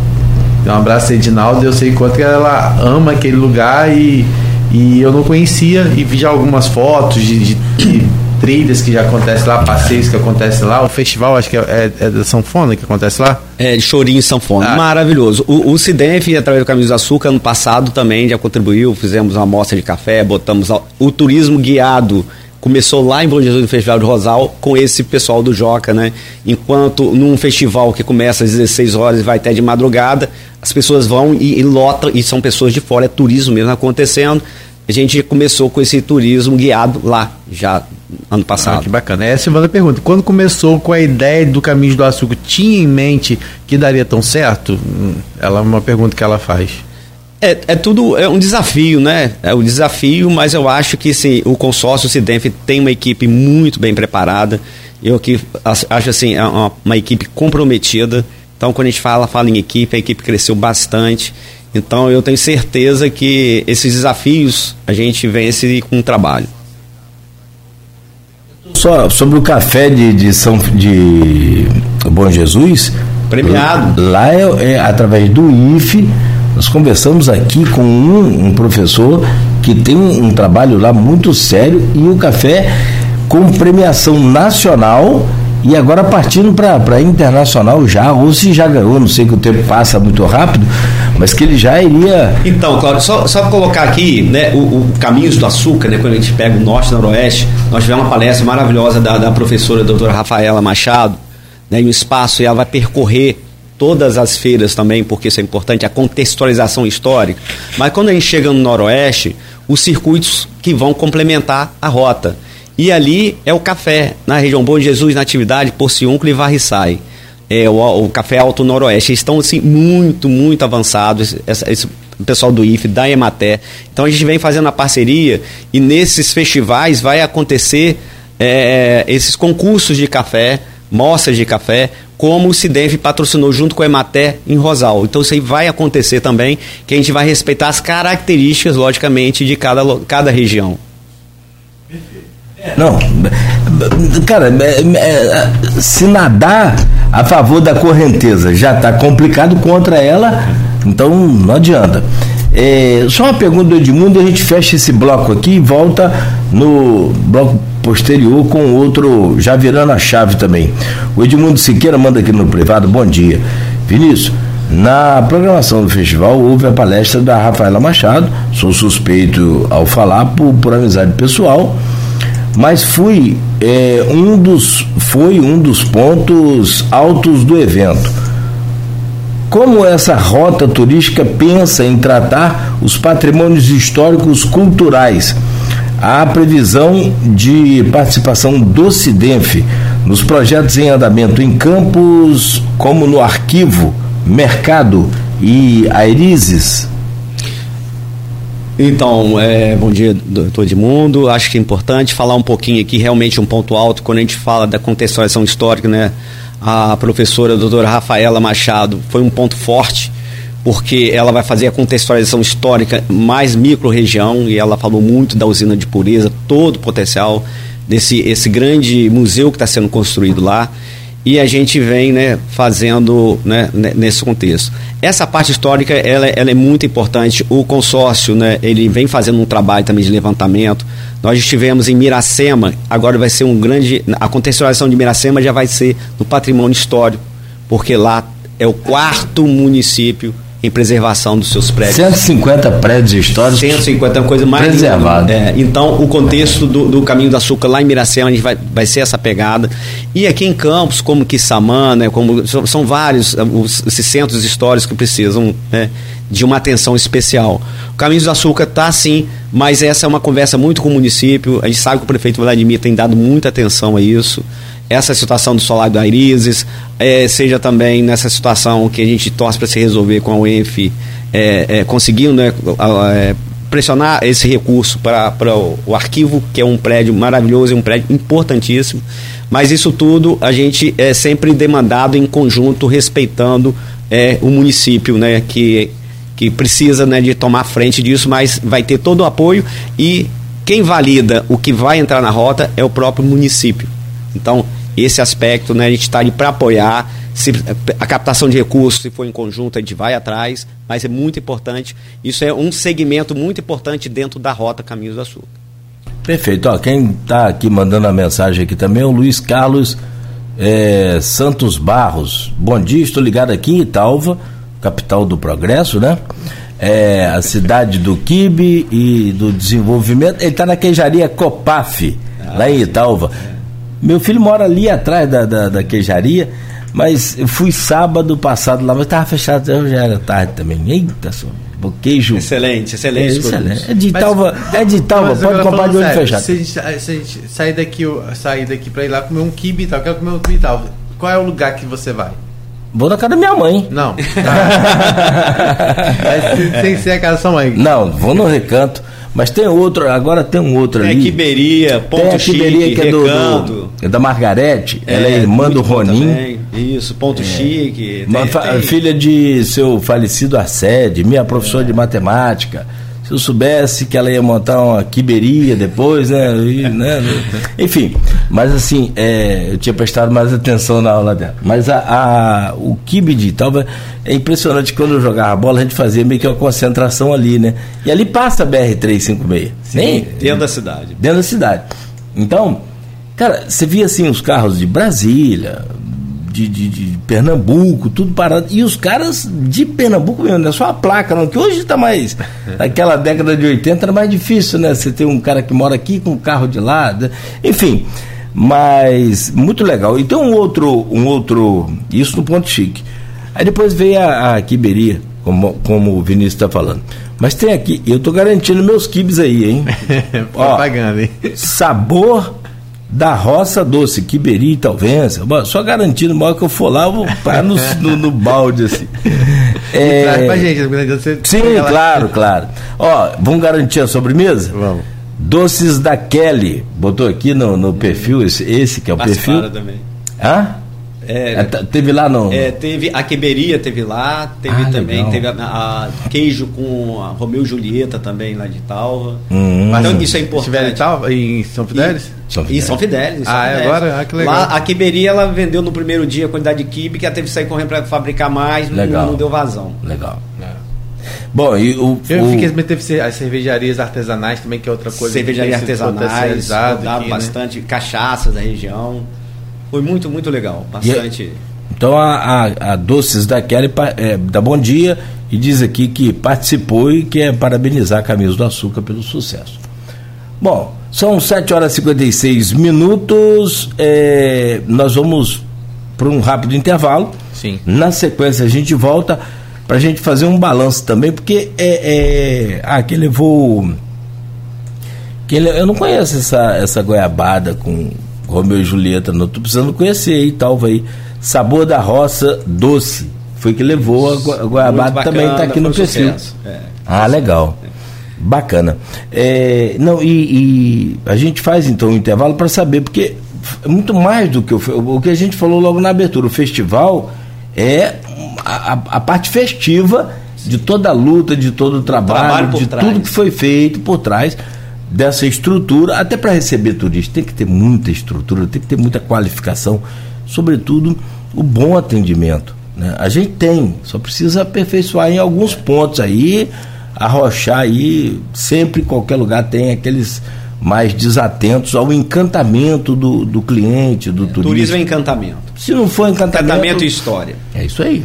Então, um abraço a Edinaldo, eu sei quanto que ela ama aquele lugar e, e eu não conhecia e vi já algumas fotos de, de, de trilhas que já acontecem lá, passeios que acontecem lá, o festival acho que é, é, é da Sanfona que acontece lá? É, de Chorinho Sanfona, ah. maravilhoso. O, o Cidenf, através do Caminhos do Açúcar, ano passado também já contribuiu, fizemos uma amostra de café, botamos o turismo guiado começou lá em Bom Jesus no Festival de Rosal com esse pessoal do Joca, né? Enquanto num festival que começa às 16 horas e vai até de madrugada, as pessoas vão e, e lotam, e são pessoas de fora, é turismo mesmo acontecendo. A gente começou com esse turismo guiado lá, já ano passado. Ah, que bacana. Essa é a segunda pergunta. Quando começou com a ideia do Caminho do Açúcar, tinha em mente que daria tão certo? Hum, ela é uma pergunta que ela faz. É, é tudo é um desafio, né? É um desafio, mas eu acho que sim, o consórcio Cidenf tem uma equipe muito bem preparada. Eu que acho assim, é uma, uma, equipe comprometida. Então, quando a gente fala, fala em equipe, a equipe cresceu bastante. Então, eu tenho certeza que esses desafios a gente vence com o trabalho. Só sobre o café de, de São de Bom Jesus. Premiado. Lá é, é através do IFE nós conversamos aqui com um, um professor que tem um, um, trabalho lá muito sério e o café com premiação nacional e agora partindo para internacional já, ou se já ganhou, não sei que o tempo passa muito rápido, mas que ele já iria. Então, Claudio, só, só colocar aqui né, o, o Caminhos do Açúcar, né, quando a gente pega o norte e noroeste, nós tivemos uma palestra maravilhosa da, da professora doutora Rafaela Machado, né, em um espaço, e ela vai percorrer todas as feiras também, porque isso é importante, a contextualização histórica. Mas quando a gente chega no Noroeste, os circuitos que vão complementar a rota. E ali é o café, na região Bom Jesus, Natividade, Porciúnculo e Varriçai. É, o, o Café Alto Noroeste. Eles estão assim, muito, muito avançados. Esse, o pessoal do IFE, da Ematé. Então a gente vem fazendo a parceria e nesses festivais vai acontecer é, esses concursos de café, mostras de café, como o CIDEV patrocinou junto com a Emater em Rosal. Então isso aí vai acontecer também, que a gente vai respeitar as características, logicamente, de cada, cada região. Não, cara, é, é, se nadar a favor da correnteza já está complicado contra ela, então não adianta. É, só uma pergunta do Edmundo a gente fecha esse bloco aqui e volta no bloco posterior com outro, já virando a chave também. O Edmundo Siqueira manda aqui no privado, bom dia. Vinícius, na programação do festival houve a palestra da Rafaela Machado, sou suspeito ao falar por, por amizade pessoal, mas fui é, um dos, foi um dos pontos altos do evento. Como essa rota turística pensa em tratar os patrimônios históricos culturais? Há previsão de participação do CIDENF nos projetos em andamento em campos como no arquivo Mercado e Airises? Então, é, bom dia, doutor Edmundo. Acho que é importante falar um pouquinho aqui, realmente um ponto alto, quando a gente fala da contextualização histórica, né? A professora a doutora Rafaela Machado foi um ponto forte, porque ela vai fazer a contextualização histórica mais micro-região, e ela falou muito da usina de pureza, todo o potencial desse esse grande museu que está sendo construído lá e a gente vem né, fazendo né, nesse contexto. Essa parte histórica ela, ela, é muito importante. O consórcio né, ele vem fazendo um trabalho também de levantamento. Nós estivemos em Miracema, agora vai ser um grande. A contextualização de Miracema já vai ser no patrimônio histórico, porque lá é o quarto município em preservação dos seus prédios. 150 prédios históricos. 150 é uma coisa mais preservado. É, então, o contexto do, do, Caminho do Açúcar lá em Miracema, a gente vai, vai ser essa pegada. E aqui em Campos, como Quissamã, né, como, são, vários uh, os, esses centros históricos que precisam né, de uma atenção especial. O Caminho do Açúcar está sim, mas essa é uma conversa muito com o município. A gente sabe que o prefeito Vladimir tem dado muita atenção a isso essa situação do solar do Airises, é, seja também nessa situação que a gente torce para se resolver com a UENF, é, é, conseguindo né, é, pressionar esse recurso para o, o arquivo, que é um prédio maravilhoso e um prédio importantíssimo. Mas isso tudo a gente é sempre demandado em conjunto, respeitando é, o município, né, que, que precisa né, de tomar frente disso, mas vai ter todo o apoio e quem valida o que vai entrar na rota é o próprio município. Então, esse aspecto, né, a gente está ali para apoiar. Se, a captação de recursos, se for em conjunto, a gente vai atrás, mas é muito importante. Isso é um segmento muito importante dentro da rota Caminhos do Açúcar. Perfeito. Ó, quem está aqui mandando a mensagem aqui também é o Luiz Carlos é, Santos Barros. Bom dia, estou ligado aqui em Italva, capital do progresso, né? É, a cidade do Quibe e do desenvolvimento. Ele está na queijaria Copaf, ah, lá em Italva. É. Meu filho mora ali atrás da, da, da queijaria, mas eu fui sábado passado lá, mas estava fechado, já era tarde também. Eita só. O queijo. Excelente, excelente. É, excelente. É de Talva, é de Talva, pode comprar de olho sério, fechado. Se a, gente, se a gente sair daqui, sair daqui para ir lá comer um quibe e tal, quero comer um quibe e tal, qual é o lugar que você vai? Vou na casa da minha mãe. Não. sem ser a casa da sua mãe. Não, vou no recanto. Mas tem outro, agora tem um outro tem ali. Tem a Quiberia, Ponto tem a Quiberia que é do, do, é da Margarete, é, ela é irmã do Ronin. Isso, Ponto é. Chique. Tem, tem. Filha de seu falecido Arcede, minha professora é. de matemática se eu soubesse que ela ia montar uma quiberia depois, né? E, né? Enfim, mas assim, é, eu tinha prestado mais atenção na aula dela. Mas a, a o kibe de Italva é impressionante quando eu jogava a bola, a gente fazia meio que uma concentração ali, né? E ali passa a BR-356. Sim, Nem, dentro da cidade. Dentro da cidade. Então, cara, você via assim os carros de Brasília, de, de, de, Pernambuco, tudo parado. E os caras de Pernambuco mesmo, não é só a placa, não, que hoje está mais. Naquela década de 80 era mais difícil, né? Você ter um cara que mora aqui com o carro de lá. Né? Enfim, mas muito legal. E tem um outro, um outro. Isso no ponto chique. Aí depois veio a, a quiberia, como, como o Vinícius está falando. Mas tem aqui, eu estou garantindo meus quibes aí, hein? Propaganda, hein? Sabor da roça doce, Quiberi e Talvença. Só garantindo, mal que eu for lá, eu vou parar no, no, no balde, assim. É... Traz pra gente, você Sim, claro, claro. Ó, vamos garantir a sobremesa? Vamos. Doces da Kelly. Botou aqui no, no perfil, esse, esse que é o perfil. também. Hã? É, é, teve lá no. É, teve a queberia, teve lá, teve ah, também, legal. teve a, a, queijo com a Romeu e Julieta também lá de Talva. Hum, então isso é importante. Em Talva, em São Fidélis? E, São Fidélis. Em São Fidélis. ah, é Fidélis. agora? Ah, que legal. Lá, a queberia ela vendeu no primeiro dia a quantidade de quibe que ela teve que sair correndo para fabricar mais, legal. Não, não deu vazão. Legal. Bom, e o. Eu o... fiquei teve as cervejarias artesanais também, que é outra coisa. Cervejaria artesanais, rodaram né? bastante cachaças da região. Foi muito, muito legal. Bastante. E, então a, a, a, Doces da Kelly é, dá bom dia e diz aqui que participou e quer parabenizar a Camisa do Açúcar pelo sucesso. Bom, são 7 horas e 56 minutos. É, nós vamos para um rápido intervalo. Sim. Na sequência a gente volta para a gente fazer um balanço também, porque é, é ah, que levou que ele, eu não conheço essa, essa goiabada com Romeu e Julieta, não estou precisando conhecer aí, talvez Sabor da Roça Doce. Foi que levou a, go, a goiabada também está aqui no perfil. É. Ah, legal. É. Bacana. É, não, e, e, a gente faz então um intervalo para saber, porque é muito mais do que o, o que a gente falou logo na abertura. O festival é a, a parte festiva de toda a luta, de todo o trabalho, trabalho de trás. tudo que foi feito por trás dessa estrutura, até para receber turistas, tem que ter muita estrutura, tem que ter muita qualificação, sobretudo o bom atendimento. Né? A gente tem, só precisa aperfeiçoar em alguns pontos aí, arrochar aí, sempre em qualquer lugar tem aqueles mais desatentos ao encantamento do, do cliente, do é, turista. Turismo é encantamento. Se não for encantamento. Encantamento e história. É isso aí.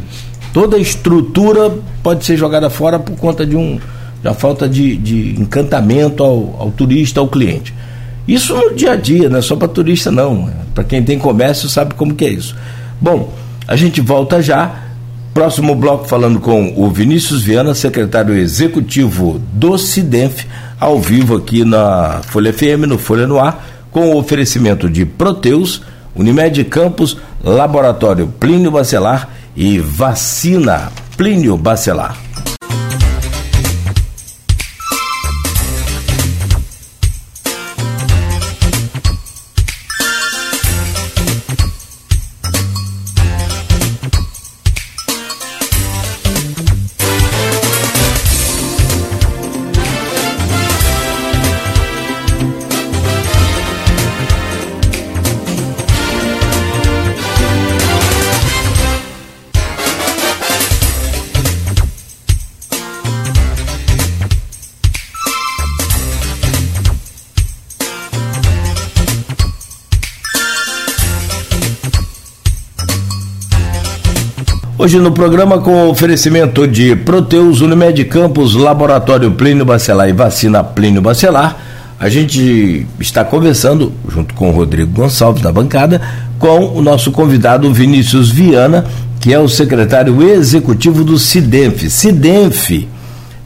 Toda estrutura pode ser jogada fora por conta de um da falta de, de encantamento ao, ao turista, ao cliente. Isso no dia a dia, não é só para turista não. Para quem tem comércio sabe como que é isso. Bom, a gente volta já. Próximo bloco falando com o Vinícius Viana, secretário executivo do Cidenf, ao vivo aqui na Folha FM, no Folha no Ar, com o oferecimento de Proteus, Unimed Campos, Laboratório Plínio Bacelar e Vacina Plínio Bacelar. Hoje no programa com oferecimento de Proteus, Unimed Campos, Laboratório Plínio Bacelar e Vacina Plínio Bacelar, a gente está conversando, junto com o Rodrigo Gonçalves da bancada, com o nosso convidado Vinícius Viana, que é o secretário executivo do CIDENF. CIDENF,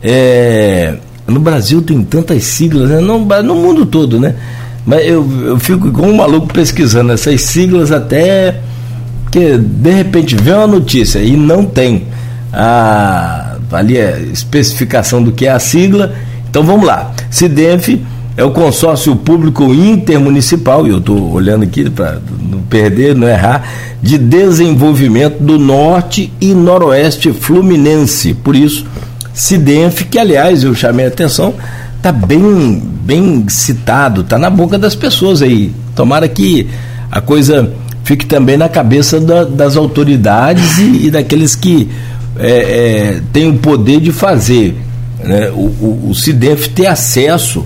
é, no Brasil tem tantas siglas, né? no, no mundo todo, né? Mas eu, eu fico com um maluco pesquisando essas siglas até porque de repente vê uma notícia e não tem a, ali especificação do que é a sigla. Então vamos lá. CIDENF é o consórcio público intermunicipal, e eu estou olhando aqui para não perder, não errar, de desenvolvimento do norte e noroeste fluminense. Por isso, CIDENF, que aliás eu chamei a atenção, está bem, bem citado, está na boca das pessoas aí. Tomara que a coisa fique também na cabeça da, das autoridades e, e, daqueles que é, é, têm o poder de fazer né, o, o, o CIDEF ter acesso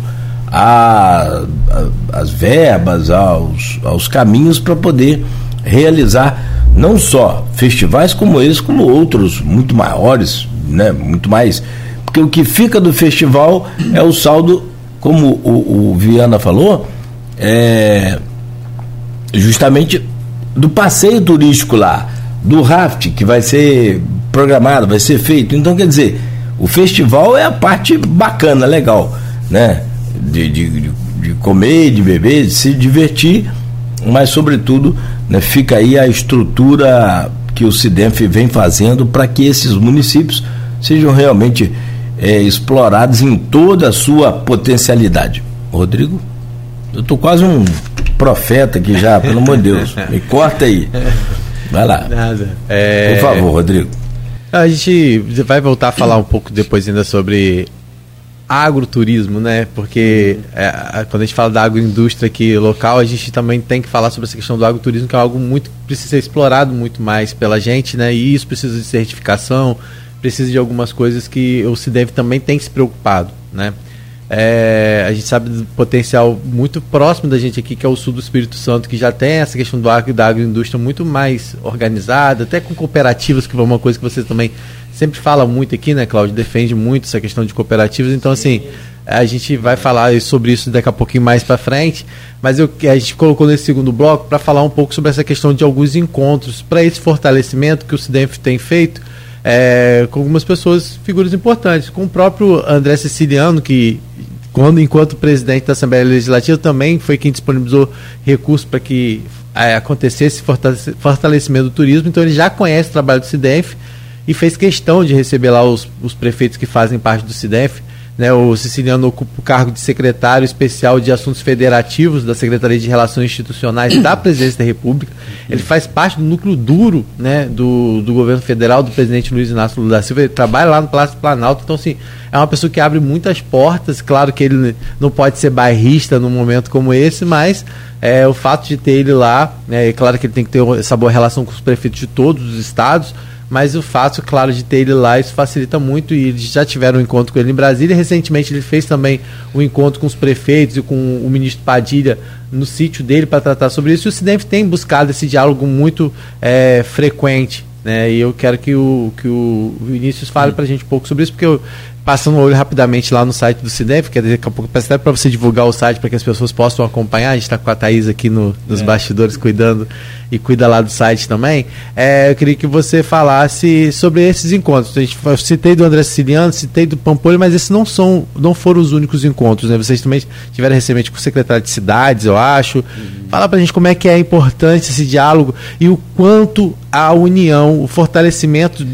às verbas, aos, aos caminhos para poder realizar não só festivais como esse, como outros muito maiores, né, muito mais. Porque o que fica do festival é o saldo, como o, o Viana falou, é justamente do passeio turístico lá, do raft que vai ser programado, vai ser feito. Então, quer dizer, o festival é a parte bacana, legal, né? De, de, de comer, de beber, de se divertir, mas, sobretudo, né, fica aí a estrutura que o CIDENF vem fazendo para que esses municípios sejam realmente é, explorados em toda a sua potencialidade. Rodrigo? Eu estou quase um profeta aqui já, pelo amor de Deus. Me corta aí. Vai lá. Nada. É... Por favor, Rodrigo. A gente vai voltar a falar um pouco depois ainda sobre agroturismo, né? Porque é, quando a gente fala da agroindústria aqui local, a gente também tem que falar sobre essa questão do agroturismo, que é algo muito precisa ser explorado muito mais pela gente, né? E isso precisa de certificação, precisa de algumas coisas que o CIDEV também tem se preocupado, né? É, a gente sabe do potencial muito próximo da gente aqui, que é o sul do Espírito Santo, que já tem essa questão do agro e da agroindústria muito mais organizada, até com cooperativas, que é uma coisa que você também sempre fala muito aqui, né, Cláudio? Defende muito essa questão de cooperativas. Então, assim, a gente vai falar sobre isso daqui a pouquinho mais para frente, mas eu, a gente colocou nesse segundo bloco para falar um pouco sobre essa questão de alguns encontros para esse fortalecimento que o CIDENF tem feito é, com algumas pessoas, figuras importantes, com o próprio André Siciliano, que quando enquanto presidente da Assembleia Legislativa também foi quem disponibilizou recursos para que é, acontecesse fortalecimento do turismo, então ele já conhece o trabalho do CIDEF e fez questão de receber lá os, os prefeitos que fazem parte do CIDEF né, o Siciliano ocupa o cargo de secretário especial de assuntos federativos da Secretaria de Relações Institucionais da Presidência da República. Ele faz parte do núcleo duro né, do, do governo federal, do presidente Luiz Inácio Lula da Silva. Ele trabalha lá no Palácio Planalto. Então, assim, é uma pessoa que abre muitas portas. Claro que ele não pode ser bairrista num momento como esse, mas é, o fato de ter ele lá, né, é claro que ele tem que ter essa boa relação com os prefeitos de todos os estados mas o fato, claro, de ter ele lá, isso facilita muito e eles já tiveram um encontro com ele em Brasília. Recentemente ele fez também um encontro com os prefeitos e com o ministro Padilha no sítio dele para tratar sobre isso. E o CIDENF tem buscado esse diálogo muito é, frequente. Né? E eu quero que o, que o Vinícius fale para a gente um pouco sobre isso, porque eu, passando o olho rapidamente lá no site do Cinef, que daqui a pouco peço até para você divulgar o site para que as pessoas possam acompanhar. A gente está com a Thaís aqui no, nos é. bastidores cuidando e cuida lá do site também. É, eu queria que você falasse sobre esses encontros. A gente, eu citei do André Siciliano, citei do Pampolho, mas esses não são, não foram os únicos encontros. Né? Vocês também tiveram recentemente com o secretário de cidades, eu acho. Uhum. Fala para a gente como é que é importante esse diálogo e o quanto a união, o fortalecimento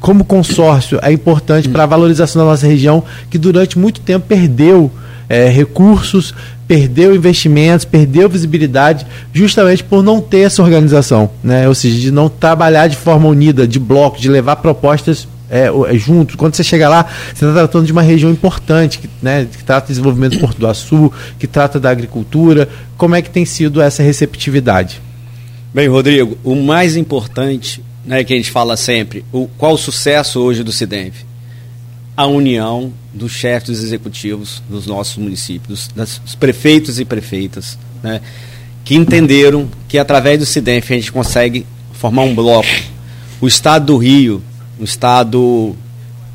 como consórcio é importante para a valorização da nossa região, que durante muito tempo perdeu é, recursos, perdeu investimentos, perdeu visibilidade, justamente por não ter essa organização, né? ou seja, de não trabalhar de forma unida, de bloco, de levar propostas é, junto. Quando você chega lá, você está tratando de uma região importante, que, né, que trata do desenvolvimento do Porto do Açu, que trata da agricultura. Como é que tem sido essa receptividade? Bem, Rodrigo, o mais importante né, que a gente fala sempre, o, qual o sucesso hoje do CIDENF? A união dos chefes dos executivos dos nossos municípios, dos, dos prefeitos e prefeitas, né, que entenderam que através do CIDENF a gente consegue formar um bloco. O estado do Rio, um estado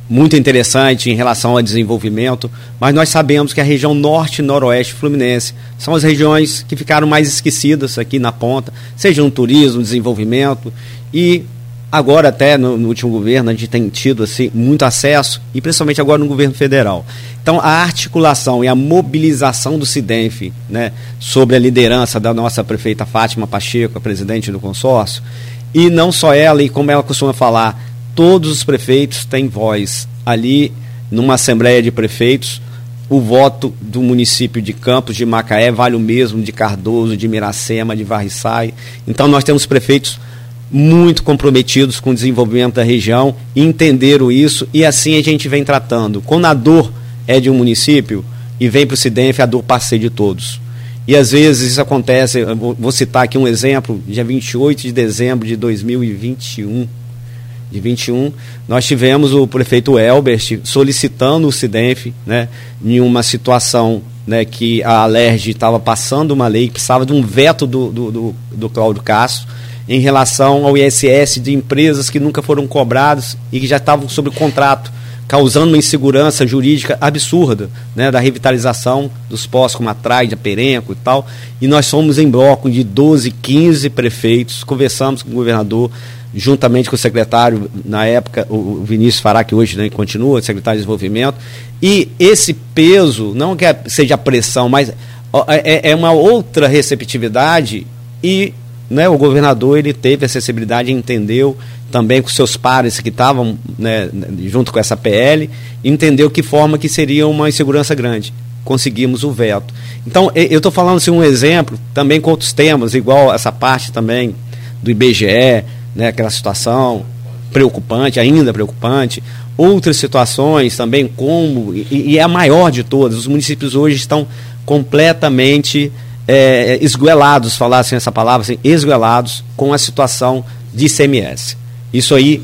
muito interessante em relação ao desenvolvimento, mas nós sabemos que a região norte e noroeste fluminense são as regiões que ficaram mais esquecidas aqui na ponta, seja no turismo, desenvolvimento, e Agora, até no, no, último governo, a gente tem tido assim, muito acesso, e principalmente agora no governo federal. Então, a articulação e a mobilização do CIDENF né, sobre a liderança da nossa prefeita Fátima Pacheco, a presidente do consórcio, e não só ela, e como ela costuma falar, todos os prefeitos têm voz. Ali, numa Assembleia de Prefeitos, o voto do município de Campos de Macaé vale o mesmo de Cardoso, de Miracema, de Varriçai. Então, nós temos prefeitos muito comprometidos com o desenvolvimento da região, entenderam isso e assim a gente vem tratando. Quando a dor é de um município e vem para o CIDENF, a dor passa de todos. E às vezes isso acontece, vou citar aqui um exemplo, dia 28 de dezembro de 2021, de 21, nós tivemos o prefeito Elbert solicitando o CIDENF, né, em uma situação né, que a Alerj estava passando uma lei que precisava de um veto do, do, do, do Cláudio Castro, em relação ao ISS de empresas que nunca foram cobradas e que já estavam sob contrato, causando uma insegurança jurídica absurda né, da revitalização dos postos como a Traide, a Perenco e tal. E nós somos em bloco de 12, 15 prefeitos, conversamos com o governador, juntamente com o secretário, na época, o Vinícius Fará, que hoje né, continua, secretário de Desenvolvimento. E esse peso, não que seja pressão, mas é, é uma outra receptividade e né, o governador ele teve acessibilidade, entendeu também com seus pares que estavam né, junto com essa PL, entendeu que forma que seria uma insegurança grande. Conseguimos o veto. Então, eu estou falando assim, um exemplo, também com outros temas, igual essa parte também do IBGE, né, aquela situação preocupante, ainda preocupante. Outras situações também, como, e, e é a maior de todas, os municípios hoje estão completamente é, esguelados, falassem essa palavra, assim, esguelados com a situação de ICMS. Isso aí.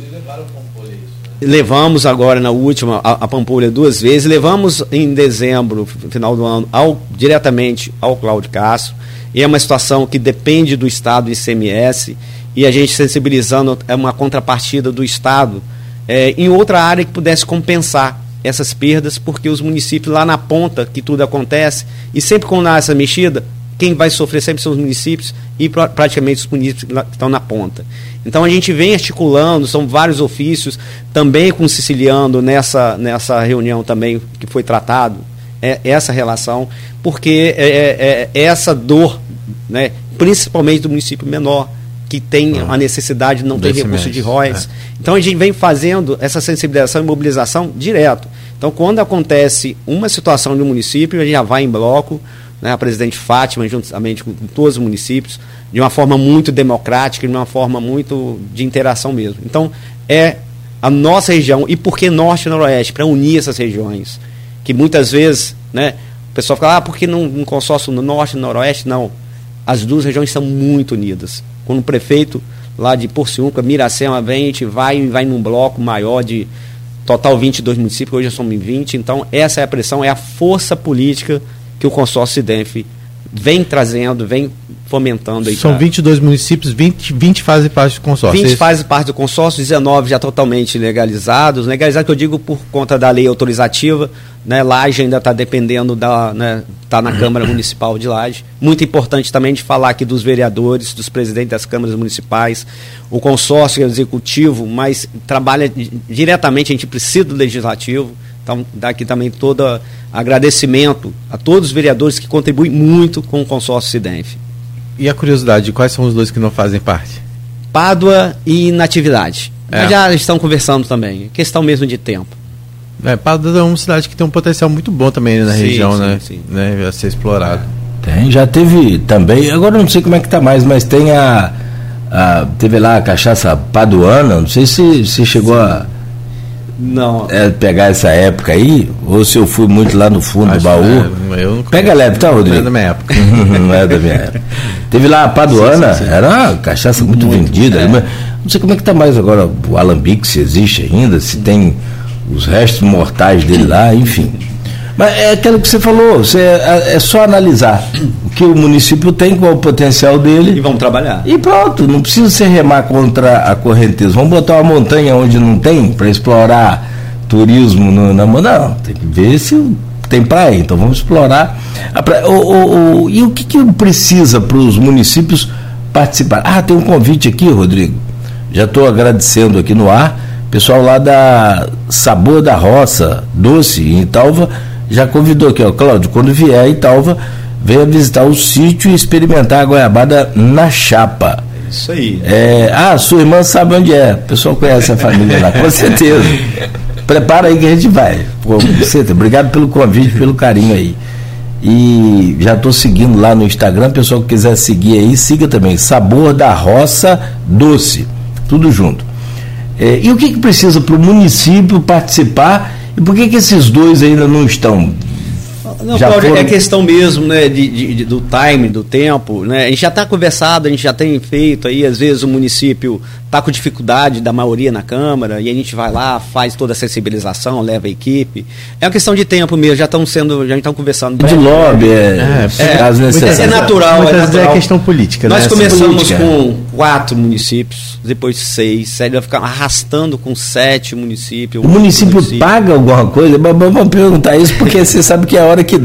levamos agora na última a, a Pampulha duas vezes, levamos em dezembro, final do ano, ao, diretamente ao Cláudio Castro. E é uma situação que depende do Estado ICMS e a gente sensibilizando é uma contrapartida do Estado é, em outra área que pudesse compensar essas perdas, porque os municípios lá na ponta que tudo acontece, e sempre quando há essa mexida, quem vai sofrer sempre são os municípios e praticamente os municípios que estão na ponta. Então a gente vem articulando, são vários ofícios, também com o Siciliano nessa, nessa reunião também que foi tratado, é, essa relação, porque é, é, é essa dor, né, principalmente do município menor, que tem a necessidade de não ter recurso mês. de ROIs. É. Então a gente vem fazendo essa sensibilização e mobilização direto. Então quando acontece uma situação no município, a gente já vai em bloco, né, a presidente Fátima, juntamente com, todos os municípios, de uma forma muito democrática, de uma forma muito de interação mesmo. Então é a nossa região, e por que Norte e Noroeste? Para unir essas regiões. Que muitas vezes, né, o pessoal fala, ah, por que não um consórcio no Norte e Noroeste? Não. As duas regiões são muito unidas. Quando o prefeito lá de Porciúnca, Miracema, vem, a gente vai vai num bloco maior de total 22 municípios, hoje somos 20, então essa é a pressão, é a força política que o consórcio Sidenf vem trazendo, vem fomentando. Aí São pra... 22 municípios, 20, 20 fazem parte do consórcio. 20 é fazem parte do consórcio, 19 já totalmente legalizados. Legalizados que eu digo por conta da lei autorizativa, né? Laje ainda está dependendo da. Né? Está na Câmara Municipal de Laje. Muito importante também de falar aqui dos vereadores, dos presidentes das câmaras municipais, o consórcio executivo, mas trabalha diretamente, a gente precisa do legislativo. Então, daqui também todo agradecimento a todos os vereadores que contribuem muito com o consórcio Sidenf. E a curiosidade, quais são os dois que não fazem parte? Pádua e Natividade. É. Já estão conversando também. Questão mesmo de tempo. É, Pádua é uma cidade que tem um potencial muito bom também na sim, região, sim, né? Sim. né? A ser explorado. Tem, já teve também, agora não sei como é que tá mais, mas tem a, a teve lá a cachaça paduana, não sei se, se chegou a não. É pegar essa época aí, ou se eu fui muito lá no fundo Acho do baú. É, eu Pega leve, tá, Rodrigo? Não é da minha época. não é da minha época. Teve lá a Paduana, sim, sim, sim. era uma cachaça muito, muito vendida. É. Não sei como é que tá mais agora o alambique, se existe ainda, se tem os restos mortais dele lá, enfim. Mas é aquilo que você falou, você, é, é, só analisar o que o município tem, qual o potencial dele. E vamos trabalhar. E pronto, não precisa ser remar contra a correnteza. Vamos botar uma montanha onde não tem para explorar turismo no, na Não, tem que ver se tem praia, então vamos explorar a praia. O, o, o, e o que, que precisa para os municípios participar? Ah, tem um convite aqui, Rodrigo. Já estou agradecendo aqui no ar. Pessoal lá da Sabor da Roça, Doce, em Italva já convidou aqui, ó, Cláudio, quando vier a Italva, venha visitar o sítio e experimentar a goiabada na chapa. Isso aí. É, ah, sua irmã sabe onde é. O pessoal conhece a família lá, com certeza. Prepara aí que a gente vai. Pô, obrigado pelo convite, pelo carinho aí. E já estou seguindo lá no Instagram. Pessoal que quiser seguir aí, siga também. Sabor da Roça Doce. Tudo junto. É, e o que, que precisa para o município participar e por que, que esses dois ainda não estão? Não, já Cláudio, foram... é questão mesmo né, de, de, do time, do tempo. Né? A gente já está conversado, a gente já tem feito aí, às vezes o município está com dificuldade da maioria na Câmara, e a gente vai lá, faz toda a sensibilização, leva a equipe. É uma questão de tempo mesmo, já estão sendo, já estão conversando. De lobby, é, é, é, é natural. Muitas é natural. é questão política. Nós né? começamos com quatro municípios, depois seis, sete, vai ficar arrastando com sete municípios. O município, município paga alguma coisa? Vamos perguntar isso, porque você sabe que é a hora que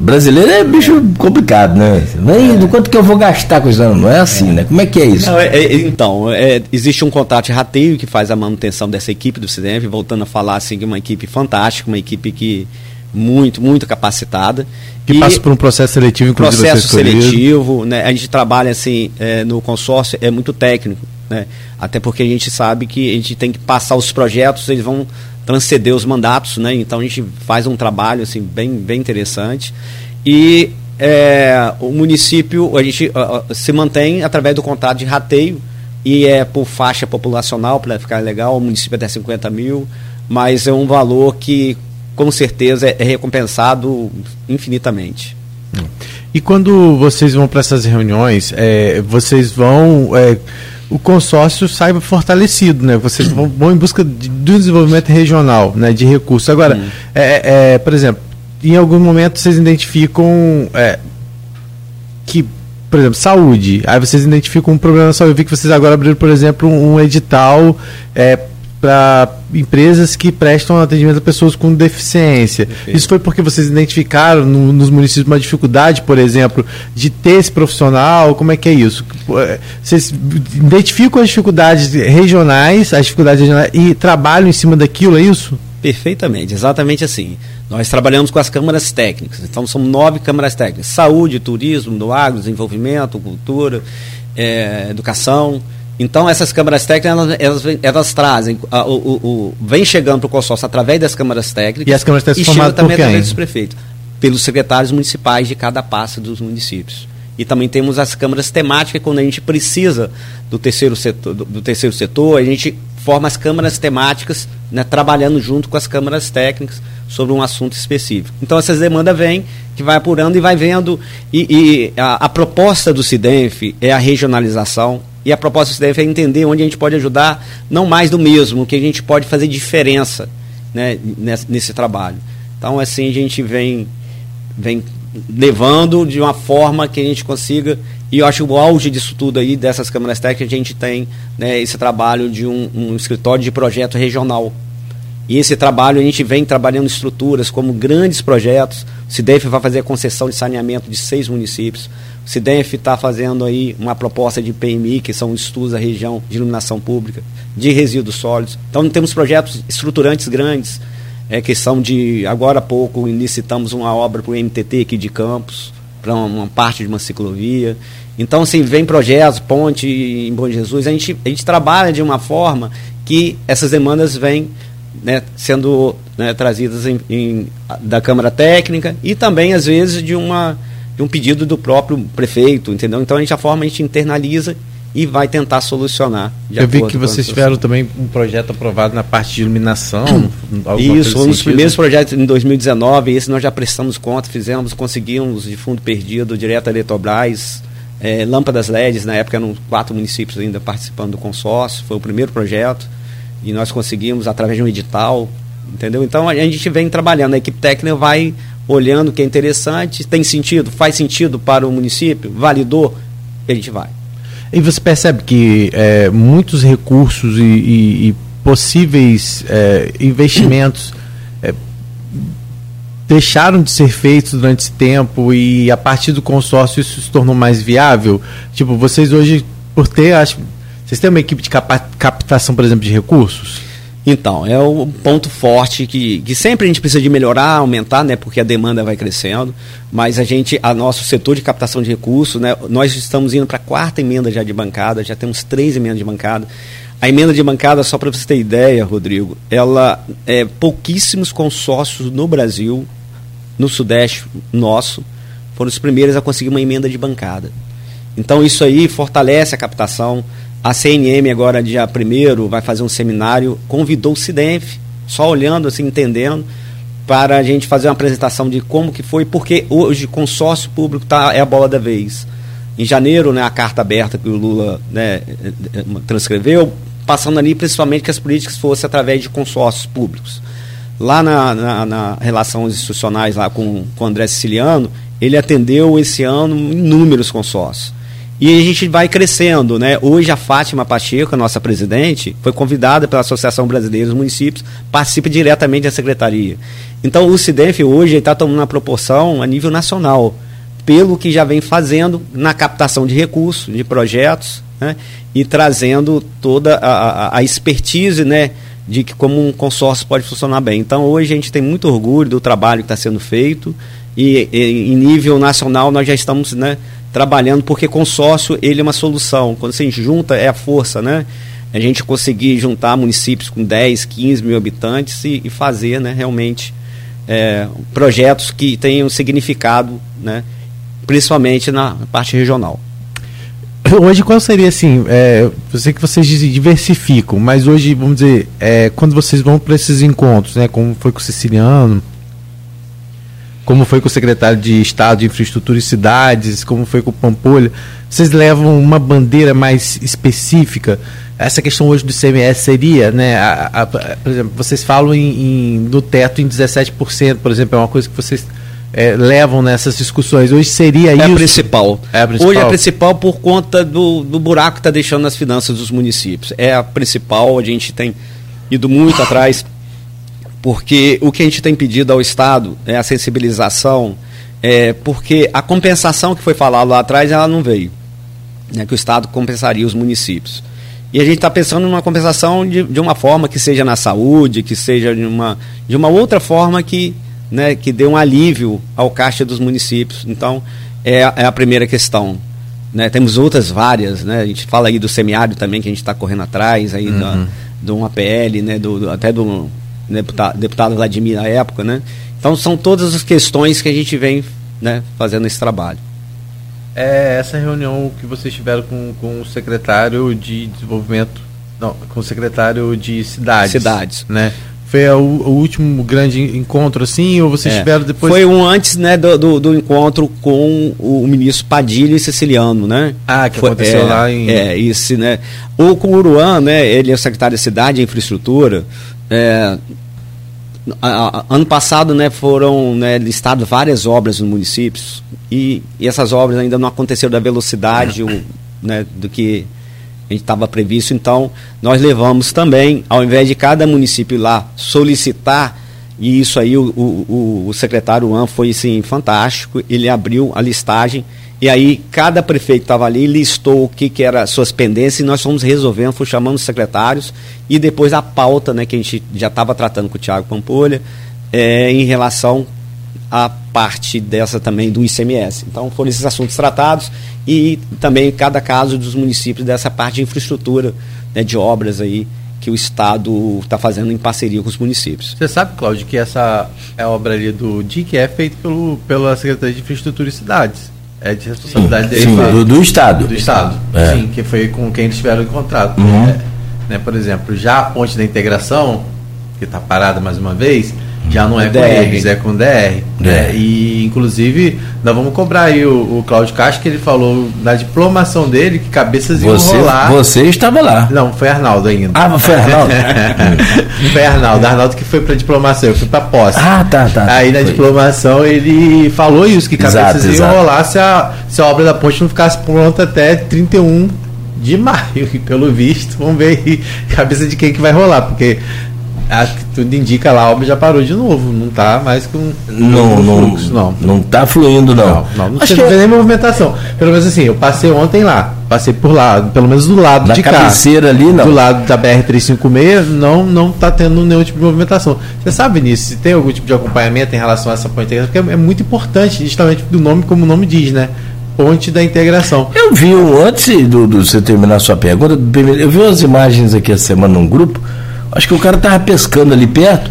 brasileiro é bicho complicado, né? Vem, do quanto que eu vou gastar com isso? Não é assim, né? Como é que é isso? Não, é, é, então, é, existe um contrato de rateio que faz a manutenção dessa equipe do CDF, voltando a falar assim, que é uma equipe fantástica, uma equipe que muito, muito capacitada. Que e passa por um processo seletivo, inclusive. Processo seletivo, né? A gente trabalha assim, é, no consórcio, é muito técnico, né? Até porque a gente sabe que a gente tem que passar os projetos, eles vão transcender os mandatos, né? Então a gente faz um trabalho assim bem, bem interessante e é, o município a gente uh, se mantém através do contrato de rateio e é por faixa populacional para ficar legal. O município é até 50 mil, mas é um valor que com certeza é, recompensado infinitamente. E quando vocês vão para essas reuniões, é, vocês vão é, o consórcio saiba fortalecido, né? Vocês vão, em busca de, do desenvolvimento regional, né? De recursos. Agora, hum. é, é, por exemplo, em algum momento vocês identificam é, que, por exemplo, saúde. Aí vocês identificam um problema na saúde. Eu vi que vocês agora abriram, por exemplo, um, um edital é, para empresas que prestam atendimento a pessoas com deficiência. Perfeito. Isso foi porque vocês identificaram no, nos municípios uma dificuldade, por exemplo, de ter esse profissional? Como é que é isso? É, vocês identificam as dificuldades regionais, as dificuldades regionais e trabalham em cima daquilo, é isso? Perfeitamente, exatamente assim. Nós trabalhamos com as câmaras técnicas, então são nove câmaras técnicas: saúde, turismo, do agro, desenvolvimento, cultura, é, educação. Então, essas câmaras técnicas, elas, elas, elas trazem, a, o, o, vem chegando para o consórcio através das câmaras técnicas. E as câmaras técnicas e chega também através dos prefeitos, pelos secretários municipais de cada pasta dos municípios. E também temos as câmaras temáticas, quando a gente precisa do terceiro setor, do, do terceiro setor a gente forma as câmaras temáticas, né, trabalhando junto com as câmaras técnicas sobre um assunto específico. Então essas demandas vêm, que vai apurando e vai vendo, e, e a, a, proposta do CIDENF é a regionalização, e a proposta do CIDENF é entender onde a gente pode ajudar, não mais do mesmo, que a gente pode fazer diferença né, nesse, nesse trabalho. Então assim a gente vem, vem levando de uma forma que a gente consiga e eu acho o auge disso tudo aí, dessas câmaras técnicas, a gente tem né, esse trabalho de um, um escritório de projeto regional. E esse trabalho a gente vem trabalhando estruturas como grandes projetos. O CIDEF vai fazer a concessão de saneamento de seis municípios. O CIDEF está fazendo aí uma proposta de PMI, que são estudos da região de iluminação pública, de resíduos sólidos. Então temos projetos estruturantes grandes, é, que são de. Agora há pouco licitamos uma obra para o MTT aqui de Campos, para uma, uma parte de uma ciclovia. Então, assim, vem projetos, ponte em Bom Jesus, a gente, a gente trabalha de uma forma que essas demandas vêm né, sendo né, trazidas em, em, da Câmara Técnica e também, às vezes, de, uma, de um pedido do próprio prefeito, entendeu? Então, a gente, a forma a gente internaliza e vai tentar solucionar. Eu vi que vocês tiveram também um projeto aprovado na parte de iluminação. Isso, um dos primeiros projetos em 2019, esse nós já prestamos conta, fizemos, conseguimos de fundo perdido direto a Eletrobras, é, lâmpadas LEDs, na época eram quatro municípios ainda participando do consórcio, foi o primeiro projeto, e nós conseguimos através de um edital, entendeu? Então a gente vem trabalhando, a equipe técnica vai olhando o que é interessante, tem sentido, faz sentido para o município, validou, a gente vai. E você percebe que é, muitos recursos e, e, e possíveis é, investimentos deixaram de ser feitos durante esse tempo e a partir do consórcio isso se tornou mais viável? Tipo, vocês hoje, por ter, acho, vocês têm uma equipe de captação, por exemplo, de recursos? Então, é o ponto forte que, que sempre a gente precisa de melhorar, aumentar, né, porque a demanda vai crescendo, mas a gente, a nosso setor de captação de recursos, né, nós estamos indo para a quarta emenda já de bancada, já temos três emendas de bancada. A emenda de bancada, só para você ter ideia, Rodrigo, ela é pouquíssimos consórcios no Brasil no Sudeste nosso, foram os primeiros a conseguir uma emenda de bancada. Então isso aí fortalece a captação. A CNM agora, dia 1 vai fazer um seminário, convidou o CIDENF, só olhando, assim, entendendo, para a gente fazer uma apresentação de como que foi, porque hoje consórcio público tá, é a bola da vez. Em janeiro, né, a carta aberta que o Lula né, transcreveu, passando ali principalmente que as políticas fossem através de consórcios públicos. Lá na, na, na relações institucionais lá com, com o André Siciliano, ele atendeu esse ano inúmeros consórcios. E a gente vai crescendo, né? Hoje a Fátima Pacheco, nossa presidente, foi convidada pela Associação Brasileira dos Municípios, participa diretamente da secretaria. Então o CIDEF hoje está tomando uma proporção a nível nacional, pelo que já vem fazendo na captação de recursos, de projetos, né? e trazendo toda a, a, a expertise, né? de que como um consórcio pode funcionar bem. Então hoje a gente tem muito orgulho do trabalho que está sendo feito e, e, em nível nacional nós já estamos né, trabalhando porque consórcio ele é uma solução. Quando você junta é a força, né? A gente conseguir juntar municípios com 10, 15 mil habitantes e, e fazer né, realmente é, projetos que tenham significado, né, principalmente na parte regional. Hoje, qual seria assim? É, eu sei que vocês diversificam, mas hoje, vamos dizer, é, quando vocês vão para esses encontros, né, como foi com o Siciliano, como foi com o secretário de Estado de Infraestrutura e Cidades, como foi com o Pampolha, vocês levam uma bandeira mais específica? Essa questão hoje do ICMS seria, né? A, a, por exemplo, vocês falam em, em, no teto em 17%, por exemplo, é uma coisa que vocês é, levam nessas discussões. Hoje seria é isso? A principal. É a principal. Hoje é a principal por conta do, do buraco que está deixando nas finanças dos municípios. É a principal, a gente tem ido muito atrás, porque o que a gente tem pedido ao Estado é a sensibilização, é, porque a compensação que foi falada lá atrás, ela não veio. Né, que o Estado compensaria os municípios. E a gente está pensando numa compensação de, de uma forma que seja na saúde, que seja de uma, de uma outra forma que né, que dê um alívio ao caixa dos municípios. Então, é, é a primeira questão. Né? Temos outras várias, né? a gente fala aí do semiárido também, que a gente está correndo atrás, aí uhum. do um APL, né? do, do até do deputado, deputado Vladimir na época. Né? Então, são todas as questões que a gente vem né, fazendo esse trabalho. É essa reunião que vocês tiveram com, com o secretário de desenvolvimento, não, com o secretário de cidades. Cidades. Né? Foi o, o, último grande encontro, assim, ou vocês é. tiveram depois? Foi um antes, né, do, do, do, encontro com o ministro Padilha e Siciliano, né? Ah, que Foi, aconteceu é, lá em... É, isso, né? O com o Uruan, né, ele é secretário de Cidade e Infraestrutura, é, a, a, ano passado, né, foram né, listadas várias obras nos municípios e, e, essas obras ainda não aconteceram da velocidade o, né, do que a gente estava previsto. Então, nós levamos também, ao invés de cada município lá solicitar, e isso aí o, o, o secretário An foi sim fantástico, ele abriu a listagem e aí cada prefeito estava ali, listou o que, que era suas pendências e nós fomos resolvendo, fomos chamando os secretários e depois a pauta, né, que a gente já estava tratando com o Tiago Pampolha, é, em relação à parte dessa também do ICMS. Então foram esses assuntos tratados e também cada caso dos municípios dessa parte de infraestrutura, né, de obras aí que o Estado está fazendo em parceria com os municípios. Você sabe, Cláudio, que essa obra ali do DIC é feita pelo, pela Secretaria de Infraestrutura e Cidades. É de responsabilidade sim, dele. Sim, do, do, Estado. Do Estado. É. Sim, que foi com quem eles tiveram contrato. Uhum. É, né, por exemplo, já a ponte da integração, que está parada mais uma vez, já não é DR. com eles, é com DR. Né? E, inclusive, nós vamos cobrar aí o, o Cláudio Castro, que ele falou na diplomação dele que cabeças iam você, rolar. Você estava lá. Não, foi Arnaldo ainda. Ah, foi Arnaldo? foi Arnaldo. Arnaldo que foi para diplomação, eu fui para posse. Ah, tá, tá. Aí na foi. diplomação ele falou isso, que cabeças exato, iam exato. rolar se a, se a obra da ponte não ficasse pronta até 31 de maio, pelo visto, vamos ver aí, cabeça de quem que vai rolar, porque acho que tudo indica lá, a obra já parou de novo, não está mais com não, não, fluxo, não. Não está fluindo, não. Não, não, não acho que... nem movimentação. Pelo menos assim, eu passei ontem lá, passei por lá, pelo menos do lado Na de cá. cabeceira ali, não. Do lado da BR-356, não, não está tendo nenhum tipo de movimentação. Você sabe nisso, se tem algum tipo de acompanhamento em relação a essa ponte porque é, é muito importante, justamente do nome, como o nome diz, né? ponte da integração. Eu vi, antes do, do você terminar a sua pergunta, eu vi umas imagens aqui essa semana num grupo Acho que o cara estava pescando ali perto.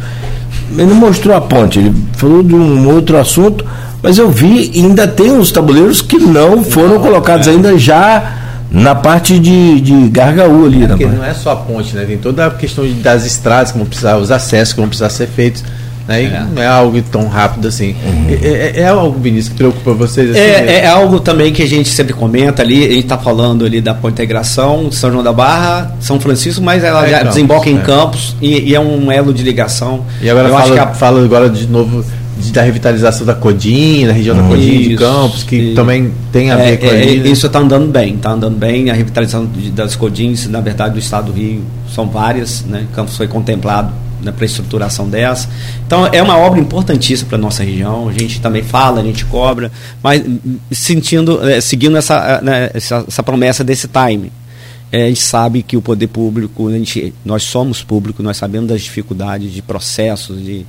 Ele não mostrou a ponte, ele falou de um outro assunto, mas eu vi ainda tem uns tabuleiros que não foram não, colocados é. ainda já na parte de, de Gargaú ali. É porque não é só a ponte, né? Tem toda a questão das estradas que vão precisar, os acessos que vão precisar ser feitos. Né? É. Não é algo tão rápido assim. Uhum. É, é, é, algo, Vinícius, que preocupa vocês? Assim, é, é, algo também que a gente sempre comenta ali. A gente está falando ali da integração, São João da Barra, São Francisco, mas ela é já Campos, desemboca em é. Campos e, e, é um elo de ligação. E agora Eu fala, a... fala agora de novo de, da revitalização da Codinha, da região da Codinha de Campos, que isso. também tem a ver com é, ali, né? Isso está andando bem, está andando bem. A revitalização das Codins, na verdade, do estado do Rio, são várias, né? Campos foi contemplado né, para a estruturação dessa. Então é uma obra importantíssima para a nossa região. A gente também fala, a gente cobra, mas sentindo, é, seguindo essa, né, essa, essa, promessa desse time. É, a gente sabe que o poder público, a gente, nós somos público, nós sabemos das dificuldades de processos, de,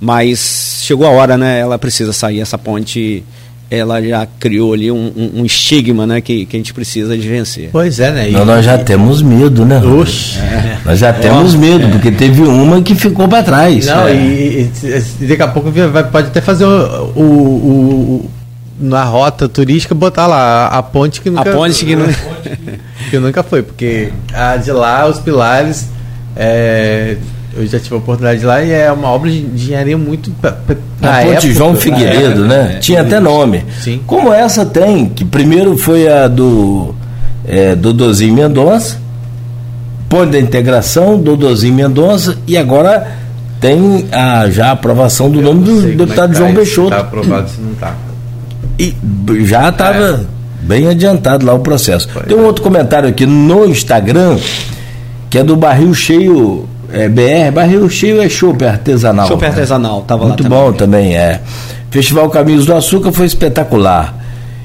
mas chegou a hora, né? Ela precisa sair essa ponte ela já criou ali um, um, um, estigma né, que, que a gente precisa de vencer. Pois é, né? E, Não, nós já temos medo, né? Oxe. É. Nós já temos medo, é. porque teve uma que ficou para trás. Não, é. e, e, daqui a pouco vai, pode até fazer o, o, o, na rota turística botar lá a, ponte que nunca a ponte que, não... que nunca foi, porque a de lá os pilares é, Eu já tive a oportunidade de ir lá e é uma obra de engenharia muito. Pra, pra a Ponte época, João Figueiredo, né? É, Tinha até nome. Sim. Como essa tem, que primeiro foi a do é, Dodozinho Mendonça, Ponte da Integração, Dodozinho Mendonça, e agora tem a, já a aprovação do Eu nome do deputado é João tá, Peixoto. Está aprovado se não está. E já estava é. bem adiantado lá o processo. Foi, tem um outro comentário aqui no Instagram, que é do barril cheio é, BR, barril cheio é chopp artesanal. Chopp né? artesanal, estava lá Muito bom também, é. Festival Caminhos do Açúcar foi espetacular.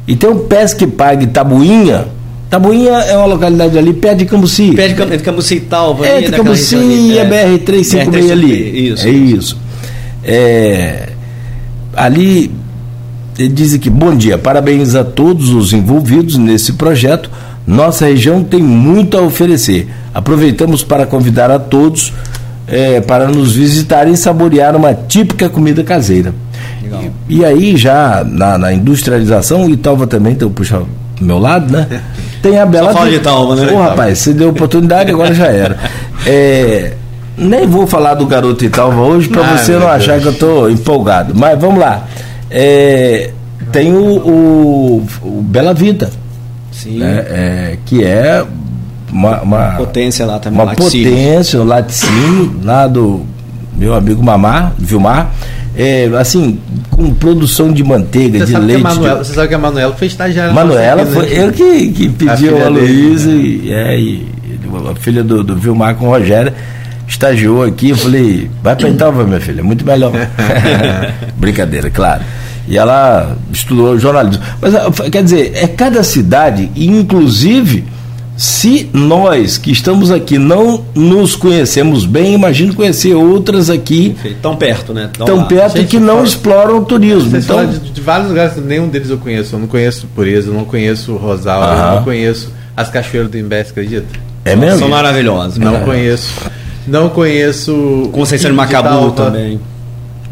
E tem o Pesque Pague Tabuinha. Tabuinha é uma localidade ali perto de Cambuci. Perto de Cambuci e Talva. É, de Cambuci e a BR-356 ali. Isso. É isso. É, ali, ele diz aqui, bom dia, parabéns a todos os envolvidos nesse projeto. Nossa região tem muito a oferecer. Aproveitamos para convidar a todos é, para nos visitar e saborear uma típica comida caseira. E, e, aí, já na, na industrialização, Italva também, então, puxa do meu lado, né? Tem a Bela. Só fala de Italva, né? Pô, rapaz, você deu oportunidade, agora já era. É, nem vou falar do garoto Italva hoje para você não achar Deus. que eu estou empolgado. Mas vamos lá. É, tem o, o, o Bela Vida. Sim. Né? É, que é uma, uma, potência lá também. Uma laticínio. potência, o laticínio lá do meu amigo Mamar, Vilmar. É, assim, com produção de manteiga, você de leite. Manuela, de... Você sabe que a Manuela foi estagiária. Manuela foi né? eu que, que pediu a, a Luísa né? e, é, e, a filha do, do Vilmar com o Rogério estagiou aqui. Eu falei, vai para Italva, minha filha, muito melhor. Brincadeira, claro. E ela estudou jornalismo. Mas quer dizer, é cada cidade, inclusive se nós que estamos aqui não nos conhecemos bem, imagino conhecer outras aqui. Tão perto, né? Tão, tão perto e que não fala, exploram o turismo. Então, de, de, vários lugares, nenhum deles eu conheço. Eu não conheço Pureza, eu não conheço Rosal, eu não conheço as cachoeiras do Imbé, acredita? É mesmo? São maravilhosas. Não é. conheço. Não conheço. Conceição de Macabu também.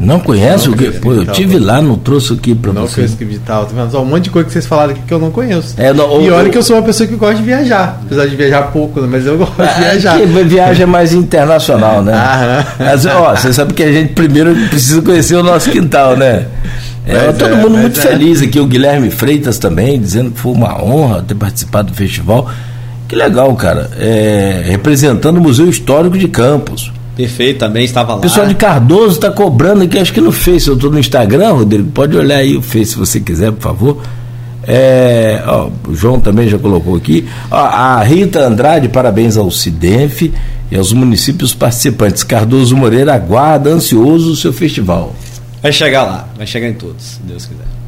Não conhece não o que? Pô, eu tive lá, não trouxe aqui para você. Não conheço que vital. Tá vendo? Um monte de coisa que vocês falaram aqui que eu não conheço. É, não, e olha que eu sou uma pessoa que gosta de viajar. Apesar de viajar pouco, né? mas eu gosto de é, viajar. Viagem é mais internacional, né? Aham. Mas, ó, você sabe que a gente primeiro precisa conhecer o nosso quintal, né? É, todo é, mundo muito é. feliz aqui, o Guilherme Freitas também, dizendo que foi uma honra ter participado do festival. Que legal, cara. É, representando o Museu Histórico de Campos. Perfeito, também estava lá. O pessoal de Cardoso está cobrando aqui, acho que no Face, eu estou no Instagram, Rodrigo, pode olhar aí o Face se você quiser, por favor. É, ó, o João também já colocou aqui. Ó, a Rita Andrade, parabéns ao CIDENF e aos municípios participantes. Cardoso Moreira aguarda ansioso o seu festival. Vai chegar lá, vai chegar em todos, se Deus quiser.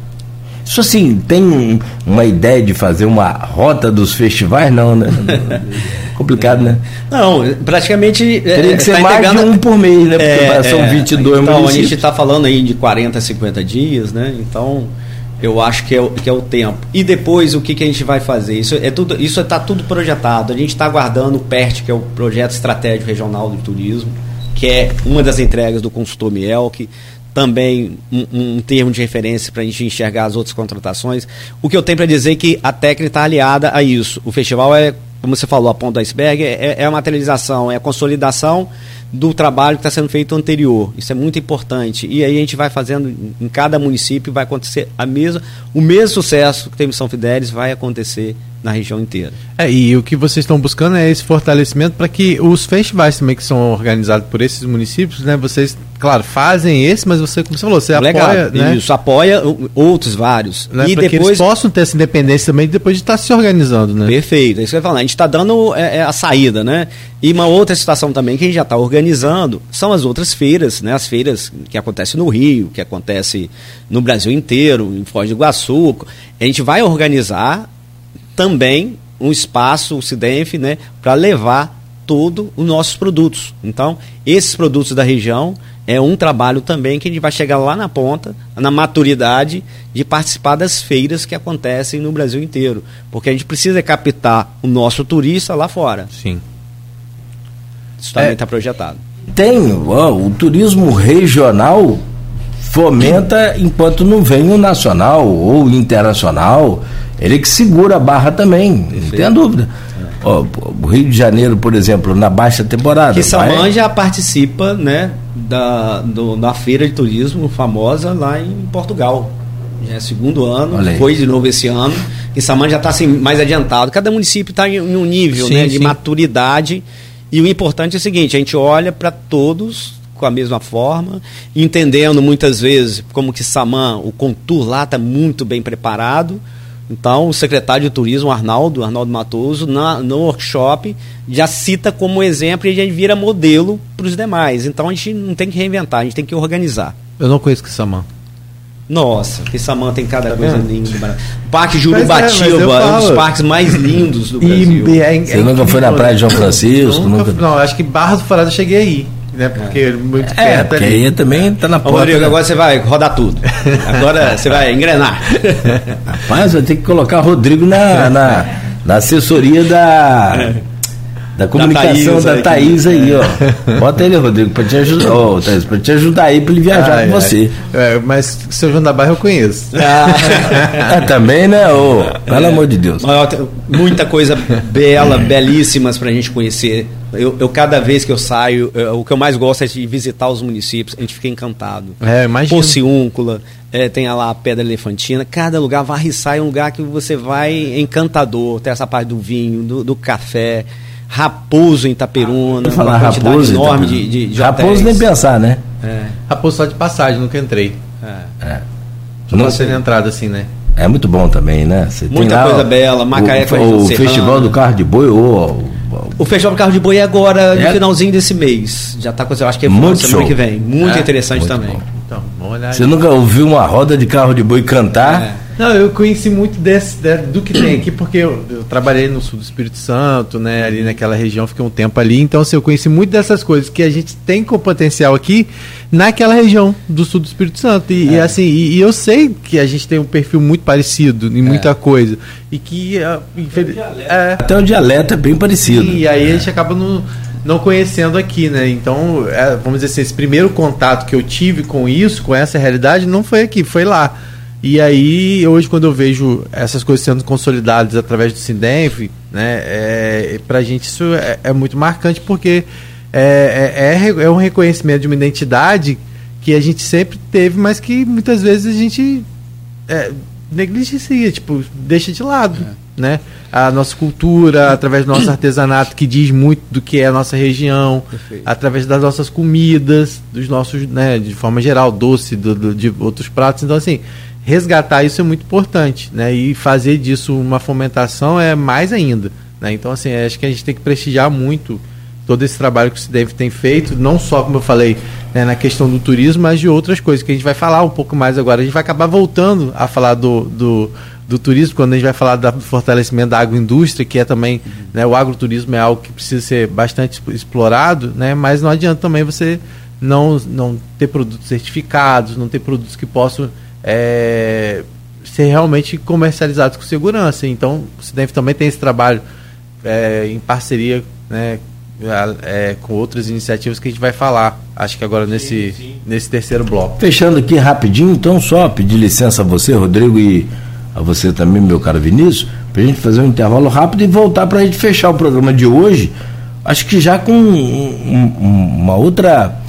Isso assim, tem uma ideia de fazer uma rota dos festivais? Não, né? Complicado, né? Não, praticamente. É, Teria que ser tá mais de um por mês, né? Porque é, são 22 é. então, municípios. a gente está falando aí de 40 a 50 dias, né? Então, eu acho que é, o, que é o tempo. E depois, o que, que a gente vai fazer? Isso é tudo, isso está tudo projetado. A gente está aguardando o PERT, que é o Projeto Estratégico Regional do Turismo, que é uma das entregas do consultor Miel, que também um, um, termo de referência para a gente enxergar as outras contratações. O que eu tenho para dizer é que a técnica está aliada a isso. O festival é, como você falou, a ponta do iceberg, é, é a materialização, é a consolidação do trabalho que está sendo feito anterior. Isso é muito importante. E aí a gente vai fazendo em cada município, vai acontecer a mesma, o mesmo sucesso que teve em São Fidélis vai acontecer na região inteira. É, e o que vocês estão buscando é esse fortalecimento para que os festivais também que são organizados por esses municípios, né, vocês, claro, fazem esse, mas você, como você falou, você Legal, apoia, né? Isso, apoia outros vários. Né, e depois que eles possam ter essa independência também depois de estar se organizando, né? Perfeito, é isso que eu ia falar. A gente está dando é, é, a saída, né? E uma outra situação também que a gente já está organizando são as outras feiras, né? As feiras que acontecem no Rio, que acontece no Brasil inteiro, em Foz do Iguaçu. A gente vai organizar também um espaço, o CIDENF, né, para levar todos os nossos produtos. Então, esses produtos da região é um trabalho também que a gente vai chegar lá na ponta, na maturidade de participar das feiras que acontecem no Brasil inteiro, porque a gente precisa captar o nosso turista lá fora. Sim. Isso também está é, projetado. Tem, ó, o turismo regional fomenta enquanto não vem o nacional ou internacional. Ele que segura a barra também, Perfeito. não tem dúvida. Ó, o Rio de Janeiro, por exemplo, na baixa temporada. Que Samã já participa, né, da, do, da feira de turismo famosa lá em Portugal. Já é segundo ano, foi de novo esse ano. E Samã já está assim, mais adiantado. Cada município está em, um nível sim, né, de maturidade. E o importante é o seguinte: a gente olha para todos com a mesma forma, entendendo muitas vezes como que Samã, o contour lá está muito bem preparado então, o secretário de turismo, Arnaldo, Arnaldo Matoso, na, no workshop, já cita como exemplo e já vira modelo para os demais. Então, a gente não tem que reinventar, a gente tem que organizar. Eu não conheço Kissamã. Nossa, Kissamã tem cada tá coisa linda. Parque Jurubatiba é, é um dos parques mais lindos do Brasil. E, é, Você nunca foi na praia de João Francisco? Nunca, nunca... Não, acho que Barra do Forado eu cheguei aí né? Porque é. muito é, perto porque ali. aí também tá na porta. Ô, Rodrigo, né? agora você vai rodar tudo. Agora você vai engrenar. Rapaz, vai ter que colocar Rodrigo na, na, na assessoria da. Da comunicação da Thaís, aí, ó. Bota ele, Rodrigo, pra te ajudar. Oh, Thaís, pra te ajudar aí pra ele viajar ai, com você. É, mas seu João da Barra eu conheço. Ah. também, né? Oh, pelo é. amor de Deus. Muita coisa bela, belíssimas pra gente conhecer eu, eu, cada vez que eu saio, eu, o que eu mais gosto é de visitar os municípios, a gente fica encantado. É, imagina. Pociúncula, é, tem lá a Pedra Elefantina, cada lugar, Varriçai é um lugar que você vai encantador, tem essa parte do vinho, do, do café, Raposo em Itaperuna, ah, falar uma quantidade Raposo, enorme de, de, de Raposo nem pensar, né? É. Raposo só de passagem, nunca entrei. É. é. Só não passei entrada assim, né? É muito bom também, né? Você Muita coisa bela, Macaé O, o Festival do Carro de Boi, ou o Festival do Carro de Boi é agora, no é. finalzinho desse mês. Já está com eu acho que é muito semana que vem. Muito é. interessante muito também. Bom. Então, vamos olhar Você aí. nunca ouviu uma roda de carro de boi cantar? É. Não, eu conheci muito desse, do que tem aqui, porque eu, eu, trabalhei no sul do Espírito Santo, né? Ali naquela região, fiquei um tempo ali. Então, assim, eu conheci muito dessas coisas que a gente tem com potencial aqui naquela região do sul do Espírito Santo. E, é. e assim, e, e, eu sei que a gente tem um perfil muito parecido em muita é. coisa. E que. Uh, é, Até o dialeto é bem parecido. E aí a gente acaba no não conhecendo aqui, né? Então, é, vamos dizer assim, esse primeiro contato que eu tive com isso, com essa realidade, não foi aqui, foi lá. E aí, hoje, quando eu vejo essas coisas sendo consolidadas através do Sindenf, né, é, pra gente isso é, é muito marcante, porque é, é, é, é um reconhecimento de uma identidade que a gente sempre teve, mas que muitas vezes a gente é, negligencia, tipo, deixa de lado, é. né? A nossa cultura, através do nosso artesanato, que diz muito do que é a nossa região, Perfeito. através das nossas comidas, dos nossos, né, de forma geral, doce, do, do, de outros pratos. Então, assim, resgatar isso é muito importante, né? E fazer disso uma fomentação é mais ainda, né? Então, assim, acho que a gente tem que prestigiar muito todo esse trabalho que o CIDEV tem feito, não só, como eu falei, né, na questão do turismo, mas de outras coisas que a gente vai falar um pouco mais agora. A gente vai acabar voltando a falar do, do, do turismo, quando a gente vai falar do fortalecimento da agroindústria, que é também, uhum. né, o agroturismo é algo que precisa ser bastante explorado, né, mas não adianta também você não, não ter produtos certificados, não ter produtos que possam é, ser realmente comercializados com segurança. Então, o Cidenf também tem esse trabalho é, em parceria né, é, com outras iniciativas que a gente vai falar, acho que agora nesse, sim, sim. nesse terceiro bloco. Fechando aqui rapidinho, então, só pedir licença a você, Rodrigo, e a você também, meu caro Vinícius, para a gente fazer um intervalo rápido e voltar para a gente fechar o programa de hoje, acho que já com um, um, uma outra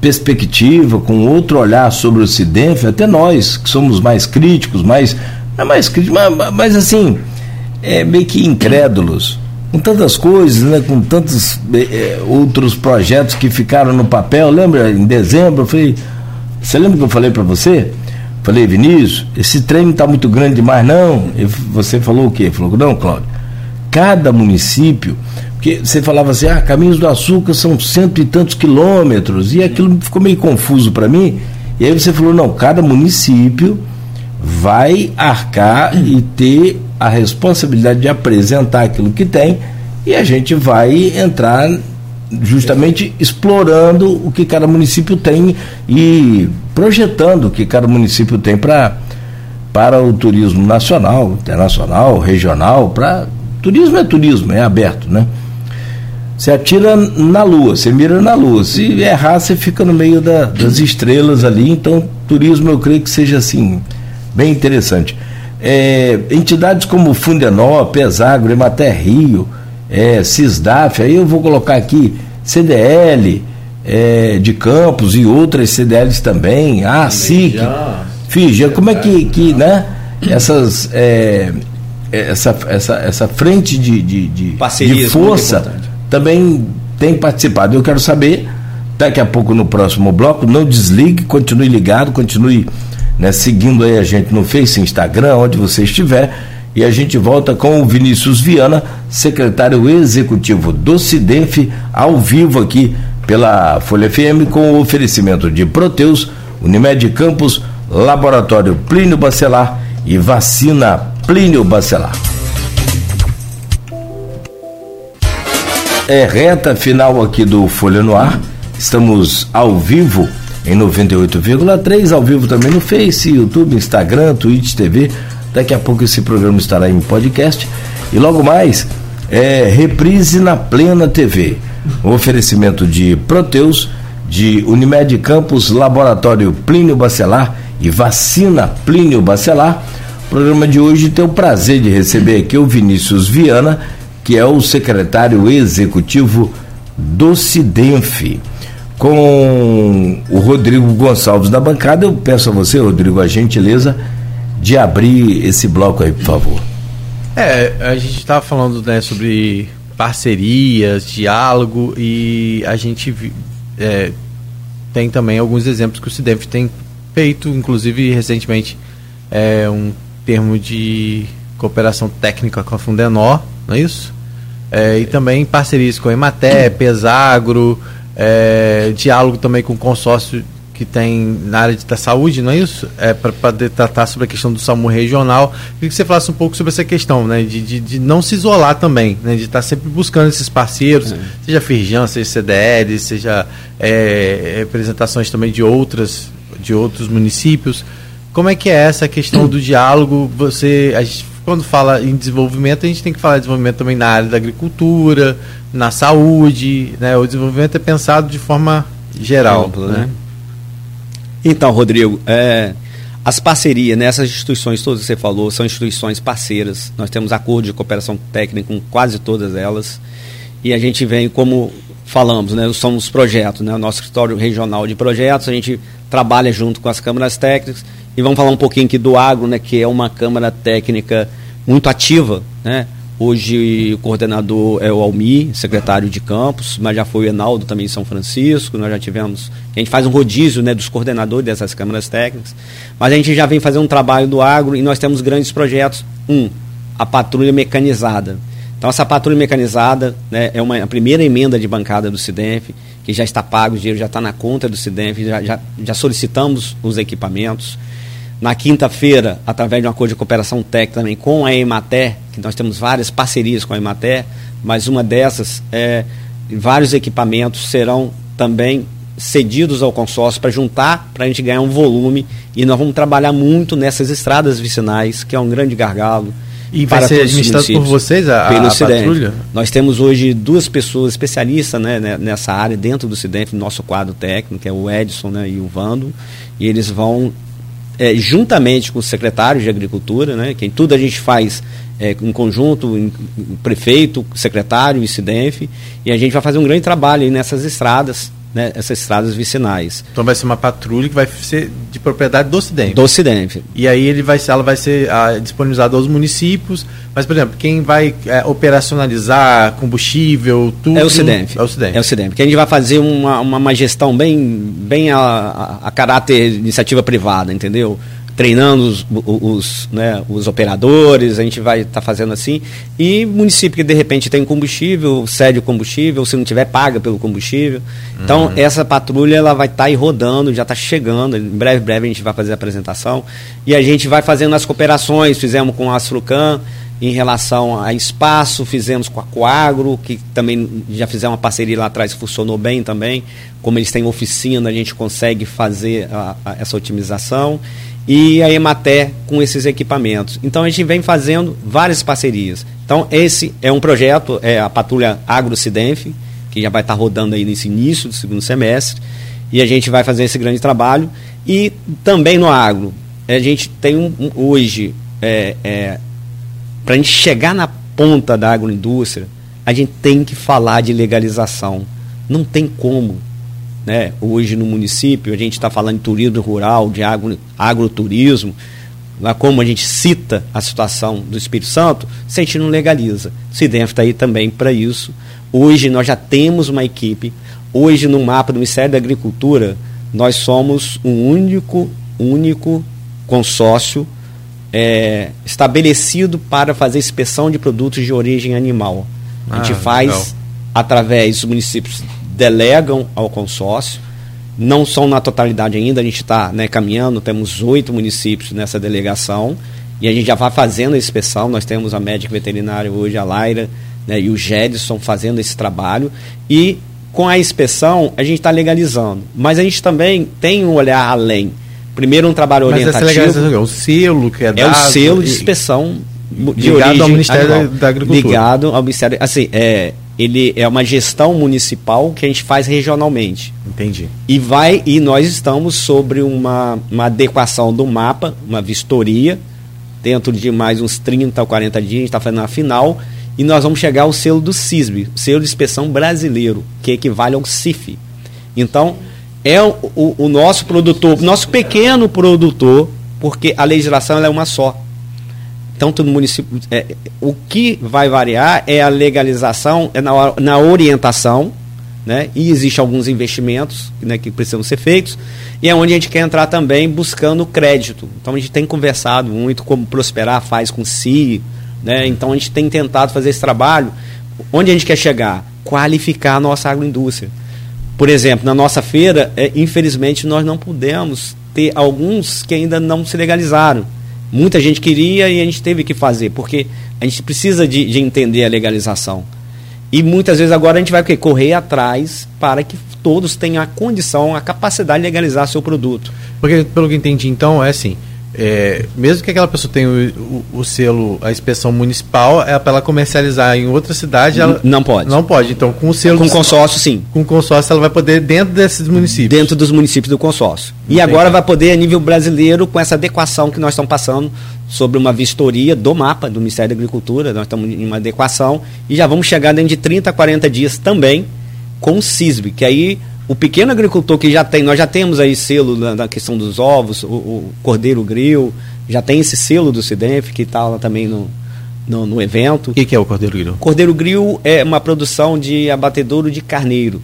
perspectiva, com outro olhar sobre o Cidenf, até nós que somos mais críticos, mais não é mais críticos, mas, mas assim, é, meio que incrédulos, com tantas coisas, né, com tantos é, outros projetos que ficaram no papel. Lembra, em dezembro, eu falei, você lembra que eu falei para você? Falei, Vinícius, esse treino está muito grande demais, não. E você falou o quê? Falou, não, Cláudio, cada município porque você falava assim, ah, Caminhos do Açúcar são cento e tantos quilômetros, e aquilo ficou meio confuso para mim. E aí você falou, não, cada município vai arcar e ter a responsabilidade de apresentar aquilo que tem, e a gente vai entrar justamente explorando o que cada município tem e projetando o que cada município tem para para o turismo nacional, internacional, regional, para turismo é turismo, é aberto, né? Você atira na lua, você mira na lua. Se errar, você fica no meio da, das estrelas ali. Então, turismo eu creio que seja assim, bem interessante. É, entidades como Fundenó, Pesagro, Emater Rio, é, CISDAF, aí eu vou colocar aqui CDL é, de Campos e outras CDLs também, a SIC, FIJA, como é que, que né, essas, é, essa, essa, essa frente de, de, de, de força também tem participado. Eu quero saber, daqui a pouco no próximo bloco, não desligue, continue ligado, continue né, seguindo aí a gente no Face, Instagram, onde você estiver. E a gente volta com o Vinícius Viana, secretário executivo do CIDEF, ao vivo aqui pela Folha FM, com o oferecimento de Proteus, Unimed Campos, Laboratório Plínio Bacelar e Vacina Plínio Bacelar. É reta final aqui do Folha no Ar. Estamos ao vivo em 98,3, ao vivo também no Face, YouTube, Instagram, Twitch TV. Daqui a pouco esse programa estará em podcast. E logo mais, é reprise na Plena TV. O oferecimento de Proteus, de Unimed Campos, Laboratório Plínio Bacelar e Vacina Plínio Bacelar. O programa de hoje tem o prazer de receber aqui o Vinícius Viana, que é o secretário executivo do CIDENF com o Rodrigo Gonçalves da bancada. Eu peço a você, Rodrigo, a gentileza de abrir esse bloco aí, por favor. É, a gente estava falando né, sobre parcerias, diálogo e a gente é, tem também alguns exemplos que o CIDEF tem feito, inclusive recentemente é, um termo de cooperação técnica com a Fundenor, não é isso? É, e também parcerias com a Ematé, Pesagro, é, diálogo também com o consórcio que tem na área da saúde, não é isso? É, para tratar sobre a questão do SAMU regional. Queria que você falasse um pouco sobre essa questão, né? De, de, de não se isolar também, né? De estar sempre buscando esses parceiros, é. seja Firjan, seja CDL, seja é, representações também de outras, de outros municípios. Como é que é essa questão do diálogo? Você, a gente, quando fala em desenvolvimento, a gente tem que falar de desenvolvimento também na área da agricultura, na saúde, né? O desenvolvimento é pensado de forma geral, Amplo, né? né? Então, Rodrigo, é, as parcerias nessas instituições todas que você falou são instituições parceiras. Nós temos acordo de cooperação técnica com quase todas elas. E a gente vem, como falamos, né, somos projetos, né, o nosso escritório regional de projetos, a gente trabalha junto com as câmaras técnicas. E vamos falar um pouquinho aqui do agro, né, que é uma câmara técnica muito ativa, né? Hoje o coordenador é o Almi, secretário de campos, mas já foi o Enaldo também em São Francisco. Nós já tivemos. A gente faz um rodízio né, dos coordenadores dessas câmaras técnicas. Mas a gente já vem fazendo um trabalho do agro e nós temos grandes projetos. Um, a patrulha mecanizada. Então, essa patrulha mecanizada né, é uma, a primeira emenda de bancada do SIDENF, que já está pago, o dinheiro já está na conta do SIDENF, já, já, já solicitamos os equipamentos. Na quinta-feira, através de um acordo de cooperação técnica também com a Emater, que nós temos várias parcerias com a Emater, mas uma dessas é vários equipamentos serão também cedidos ao consórcio para juntar para a gente ganhar um volume e nós vamos trabalhar muito nessas estradas vicinais, que é um grande gargalo. E vai ser administrado por vocês a, Pelo a patrulha? Nós temos hoje duas pessoas especialistas né, nessa área dentro do CIDENF, no nosso quadro técnico, que é o Edson né, e o Vando, e eles vão é, juntamente com o secretário de Agricultura, né, que tudo a gente faz é, em conjunto, em, em prefeito, secretário CIDENF, e a gente vai fazer um grande trabalho nessas estradas, né, essas estradas vicinais. Então vai ser uma patrulha que vai ser de propriedade do CIDENF. Do CIDENF. E aí ele vai, ela vai ser ah, disponibilizada aos municípios, mas, por exemplo, quem vai é, operacionalizar combustível, tudo... É o CIDENF. É o CIDENF. É o CIDENF. Que a gente vai fazer uma, uma, uma gestão bem, bem a, a, a caráter de iniciativa privada, entendeu? Treinando os, os, né, os operadores, a gente vai estar tá fazendo assim. E município que de repente tem combustível, cede o combustível, se não tiver, paga pelo combustível. Então, uhum. essa patrulha ela vai estar tá aí rodando, já está chegando. Em breve, breve a gente vai fazer a apresentação. E a gente vai fazendo as cooperações, fizemos com a Asfrucan em relação a espaço, fizemos com a Coagro, que também já fizemos uma parceria lá atrás funcionou bem também. Como eles têm oficina, a gente consegue fazer a, a, essa otimização e a Emater com esses equipamentos. Então a gente vem fazendo várias parcerias. Então esse é um projeto, é a Patrulha Agro-Cidenf, que já vai estar rodando aí nesse início do segundo semestre, e a gente vai fazer esse grande trabalho. E também no agro, a gente tem um, um, hoje, é, é, para a gente chegar na ponta da agroindústria, a gente tem que falar de legalização. Não tem como. Né? Hoje no município, a gente está falando de turismo rural, de agro, agroturismo, lá como a gente cita a situação do Espírito Santo, se a gente não legaliza. O CIDENF está aí também para isso. Hoje nós já temos uma equipe. Hoje no mapa do Ministério da Agricultura, nós somos um único, único consórcio é, estabelecido para fazer inspeção de produtos de origem animal. A gente ah, faz legal. através, os municípios delegam ao consórcio, não são na totalidade ainda, a gente está né, caminhando, temos oito municípios nessa delegação e a gente já vai fazendo a inspeção, nós temos a médica veterinária hoje, a Laira, né, e o Gedson fazendo esse trabalho e com a inspeção a gente está legalizando, mas a gente também tem um olhar além. Primeiro um trabalho Mas orientativo. é o selo que é dado. É o selo de inspeção de ligado origem ao Ministério animal, da Agricultura. Ligado ao Ministério, assim, é, ele é uma gestão municipal que a gente faz regionalmente. Entendi. E vai e nós estamos sobre uma, uma adequação do mapa, uma vistoria, dentro de mais uns 30 ou 40 dias, a gente está fazendo a final, e nós vamos chegar ao selo do CISB, selo de inspeção brasileiro, que equivale ao CIF. Então, é o, o, o nosso produtor, nosso pequeno produtor, porque a legislação é uma só tanto no município. É, o que vai variar é a legalização, é na, na orientação, né? e existe alguns investimentos né, que precisam ser feitos, e é onde a gente quer entrar também buscando crédito. Então a gente tem conversado muito como Prosperar faz com CI, né? então a gente tem tentado fazer esse trabalho. Onde a gente quer chegar? Qualificar a nossa agroindústria. Por exemplo, na nossa feira, é, infelizmente, nós não pudemos ter alguns que ainda não se legalizaram. Muita gente queria e a gente teve que fazer, porque a gente precisa de, de entender a legalização. E muitas vezes agora a gente vai correr atrás para que todos tenham a condição, a capacidade de legalizar seu produto. Porque, pelo que entendi, então, é assim: é, mesmo que aquela pessoa tenha o, o, o, selo, a inspeção municipal, é para ela comercializar em outra cidade, ela não pode. Não pode. Então, com o selo com consórcio, sim. Com consórcio, ela vai poder dentro desses municípios. Dentro dos municípios do consórcio. E agora vai poder a nível brasileiro com essa adequação que nós estamos passando sobre uma vistoria do mapa do Ministério da Agricultura. Nós estamos em uma adequação e já vamos chegar dentro de 30 a 40 dias também com o CISB, que aí o pequeno agricultor que já tem, nós já temos aí selo na, na questão dos ovos, o, o, Cordeiro Grill, já tem esse selo do Cidenf que está lá também no, no, no evento. O que, que, é o Cordeiro Grill? Cordeiro Grill é uma produção de abatedouro de carneiro,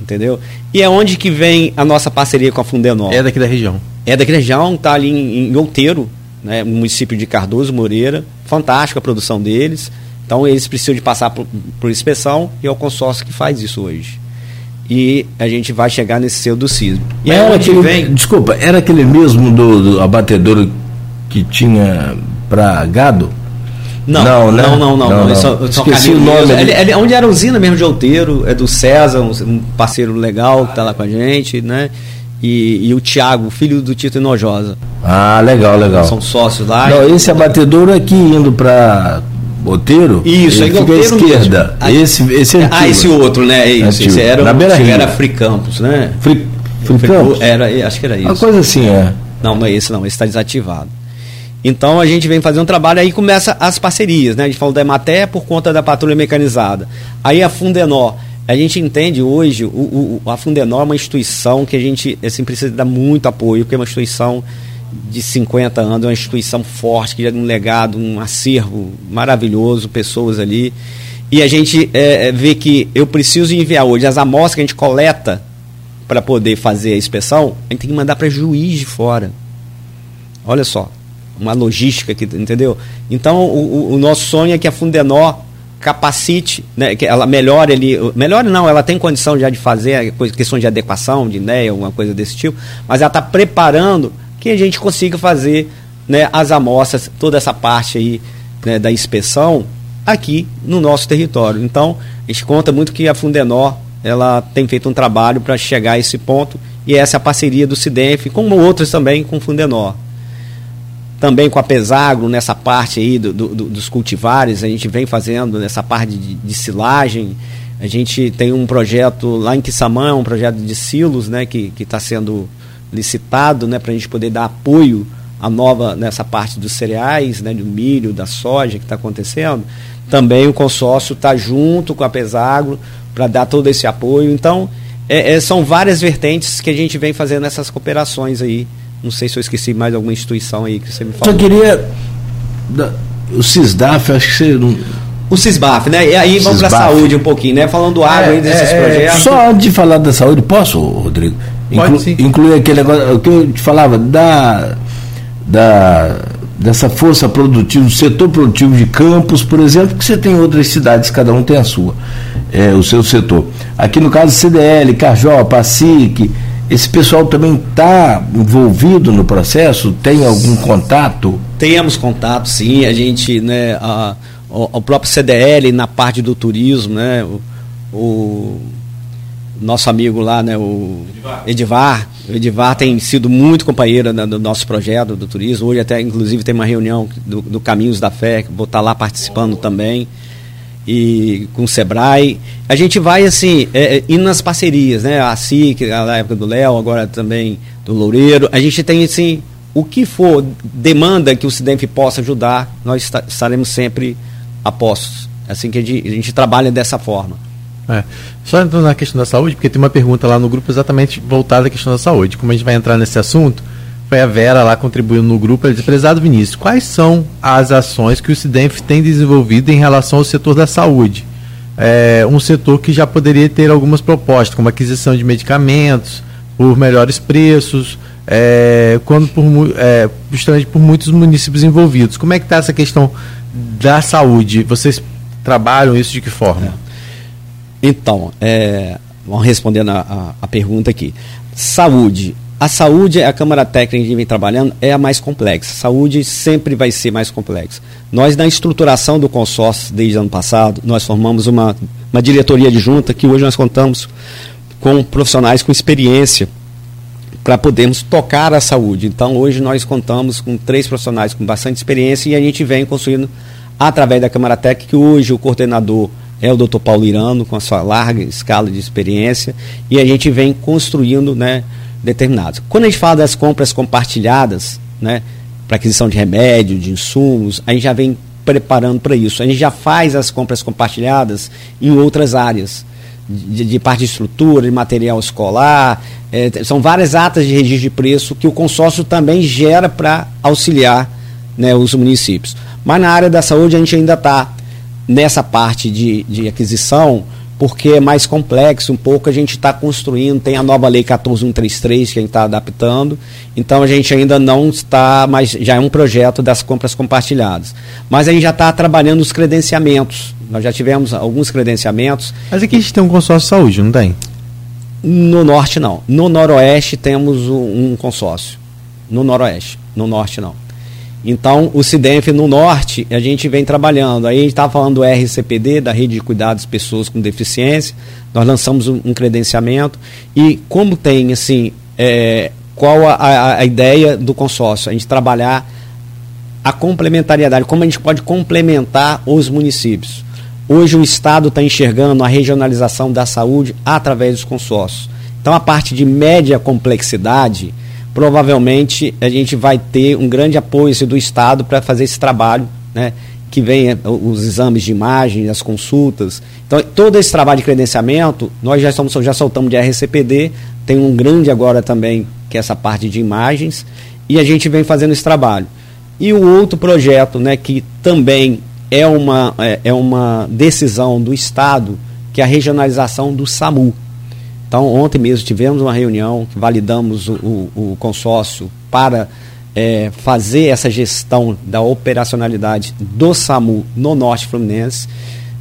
entendeu? E é onde que vem a nossa parceria com a Fundenor. É daqui da região. É daqui da região, está ali em, em Outeiro, né, município de Cardoso Moreira, fantástica a produção deles. Então eles precisam de passar por, por inspeção e é o consórcio que faz isso hoje e a gente vai chegar nesse sismo. E era aquele, vem... Desculpa, era aquele mesmo do, do abatedouro que tinha para gado? Não, não, né? não, não, não, não, não. São, Esqueci o nome. É, é, onde era a usina mesmo de Outeiro, é do César, um, um parceiro legal que está lá com a gente, né? E, e, o Tiago, filho do Tito Enojosa. Ah, legal, legal. São sócios lá. Não, esse abatedouro aqui indo para Boteiro? Isso, aí fica à esquerda. Mesmo. Esse, esse é Ah, esse outro, né? Isso, esse era, Na beira era Free Campus, né? Free Campus? Era, acho que era isso. Uma coisa assim, é. Não, não é esse não, esse está desativado. Então a gente vem fazer um trabalho aí começa as parcerias, né? A gente falou da Ematé por conta da patrulha mecanizada. Aí a Fundenor. A gente entende hoje, o, o, a Fundenor é uma instituição que a gente assim, precisa dar muito apoio, porque é uma instituição de 50 anos, é uma instituição forte, que já tem um legado, um acervo maravilhoso, pessoas ali. E a gente é, é, vê que eu preciso enviar hoje as amostras que a gente coleta para poder fazer a inspeção, a gente tem que mandar para juiz de fora. Olha só, uma logística que entendeu? Então o, o, nosso sonho é que a Fundenor capacite, né, que ela melhore ali, melhore não, ela tem condição já de fazer questões de adequação, de ideia, alguma coisa desse tipo, mas ela está preparando que a gente consiga fazer né, as amostras, toda essa parte aí né, da inspeção aqui no nosso território. Então, a gente conta muito que a Fundenor ela tem feito um trabalho para chegar a esse ponto e essa é a parceria do CIDENF, como outros também com o Fundenor. Também com a Pesagro, nessa parte aí do, do, dos cultivares, a gente vem fazendo nessa parte de, de silagem. A gente tem um projeto lá em Quissamã, um projeto de silos, né, que está sendo licitado, né, para a gente poder dar apoio à nova nessa parte dos cereais, né, do milho, da soja que está acontecendo. também o consórcio está junto com a Pesagro para dar todo esse apoio. Então, é, é, são várias vertentes que a gente vem fazendo essas cooperações aí. Não sei se eu esqueci mais alguma instituição aí que você me falou. Só queria. O CISDAF, acho que você não. O CISBAF, né? E aí vamos para a saúde um pouquinho, né? Falando do água é, aí desses é, é, projetos. Só antes de falar da saúde, posso, Rodrigo? Inclu, incluir aquele negócio, o que eu te falava, da, da, dessa força produtiva, do setor produtivo de Campos, por exemplo, que você tem outras cidades, cada um tem a sua, é, o seu setor. Aqui no caso CDL, Cajó, Pacique, esse pessoal também está envolvido no processo? Tem algum contato? Temos contato, sim. A gente, né, a, o, o próprio CDL na parte do turismo, né, o, o nosso amigo lá, né, o Edivar. Edivar. O Edivar tem sido muito companheiro né, do nosso projeto do turismo. Hoje até, inclusive, tem uma reunião do, do Caminhos da Fé, que vou estar lá participando também. E com o Sebrae. A gente vai, assim, é, é indo nas parcerias, né? A SIC, na época do Léo, agora também do Loureiro. A gente tem, assim, o que for demanda que o CIDENF possa ajudar, nós estaremos sempre apostos. É assim que a gente, a gente trabalha dessa forma. É. Só entrando na questão da saúde, porque tem uma pergunta lá no grupo exatamente voltada à questão da saúde. Como a gente vai entrar nesse assunto, foi a Vera lá contribuindo no grupo. Ela disse, prezado Vinícius, quais são as ações que o CIDENF tem desenvolvido em relação ao setor da saúde? É, um setor que já poderia ter algumas propostas, como aquisição de medicamentos por melhores preços, é, quando por, é, justamente por muitos municípios envolvidos. Como é que está essa questão da saúde? Vocês trabalham isso de que forma? Então, é, vamos respondendo a, a, a, pergunta aqui. Saúde. A saúde, a Câmara Técnica que vem trabalhando, é a mais complexa. Saúde sempre vai ser mais complexa. Nós, na estruturação do consórcio, desde ano passado, nós formamos uma, uma diretoria de junta que hoje nós contamos com profissionais com experiência para podermos tocar a saúde. Então, hoje nós contamos com três profissionais com bastante experiência e a gente vem construindo, através da Câmara Técnica, que hoje o coordenador é o Dr. Paulo Irano, com a sua larga escala de experiência, e a gente vem construindo né, determinados. Quando a gente fala das compras compartilhadas, né, para aquisição de remédio, de insumos, a gente já vem preparando para isso. A gente já faz as compras compartilhadas em outras áreas, de, de parte de estrutura, de material escolar, é, são várias atas de registro de preço que o consórcio também gera para auxiliar né, os municípios. Mas na área da saúde a gente ainda está nessa parte de, de aquisição, porque é mais complexo um pouco, a gente está construindo, tem a nova lei 14133 que a gente está adaptando, então a gente ainda não está, mas já é um projeto das compras compartilhadas. Mas a gente já está trabalhando os credenciamentos, nós já tivemos alguns credenciamentos. Mas aqui a gente tem um consórcio de saúde, não tem? No norte não, no noroeste temos um, um consórcio, no noroeste, no norte não. Então, o CIDENF no norte, a gente vem trabalhando. Aí a gente estava falando do RCPD, da Rede de Cuidados de Pessoas com Deficiência. Nós lançamos um, um credenciamento. E como tem, assim, é, qual a, a, ideia do consórcio? A gente trabalhar a complementariedade, como a gente pode complementar os municípios. Hoje o Estado está enxergando a regionalização da saúde através dos consórcios. Então, a parte de média complexidade provavelmente a gente vai ter um grande apoio do Estado para fazer esse trabalho, né? que vem os exames de imagem, as consultas. Então, todo esse trabalho de credenciamento, nós já, estamos, já soltamos de RCPD, tem um grande agora também, que é essa parte de imagens, e a gente vem fazendo esse trabalho. E o outro projeto, né, que também é uma, é, é uma decisão do Estado, que é a regionalização do SAMU. Então, ontem mesmo tivemos uma reunião, validamos o, o, o consórcio para é, fazer essa gestão da operacionalidade do SAMU no Norte Fluminense.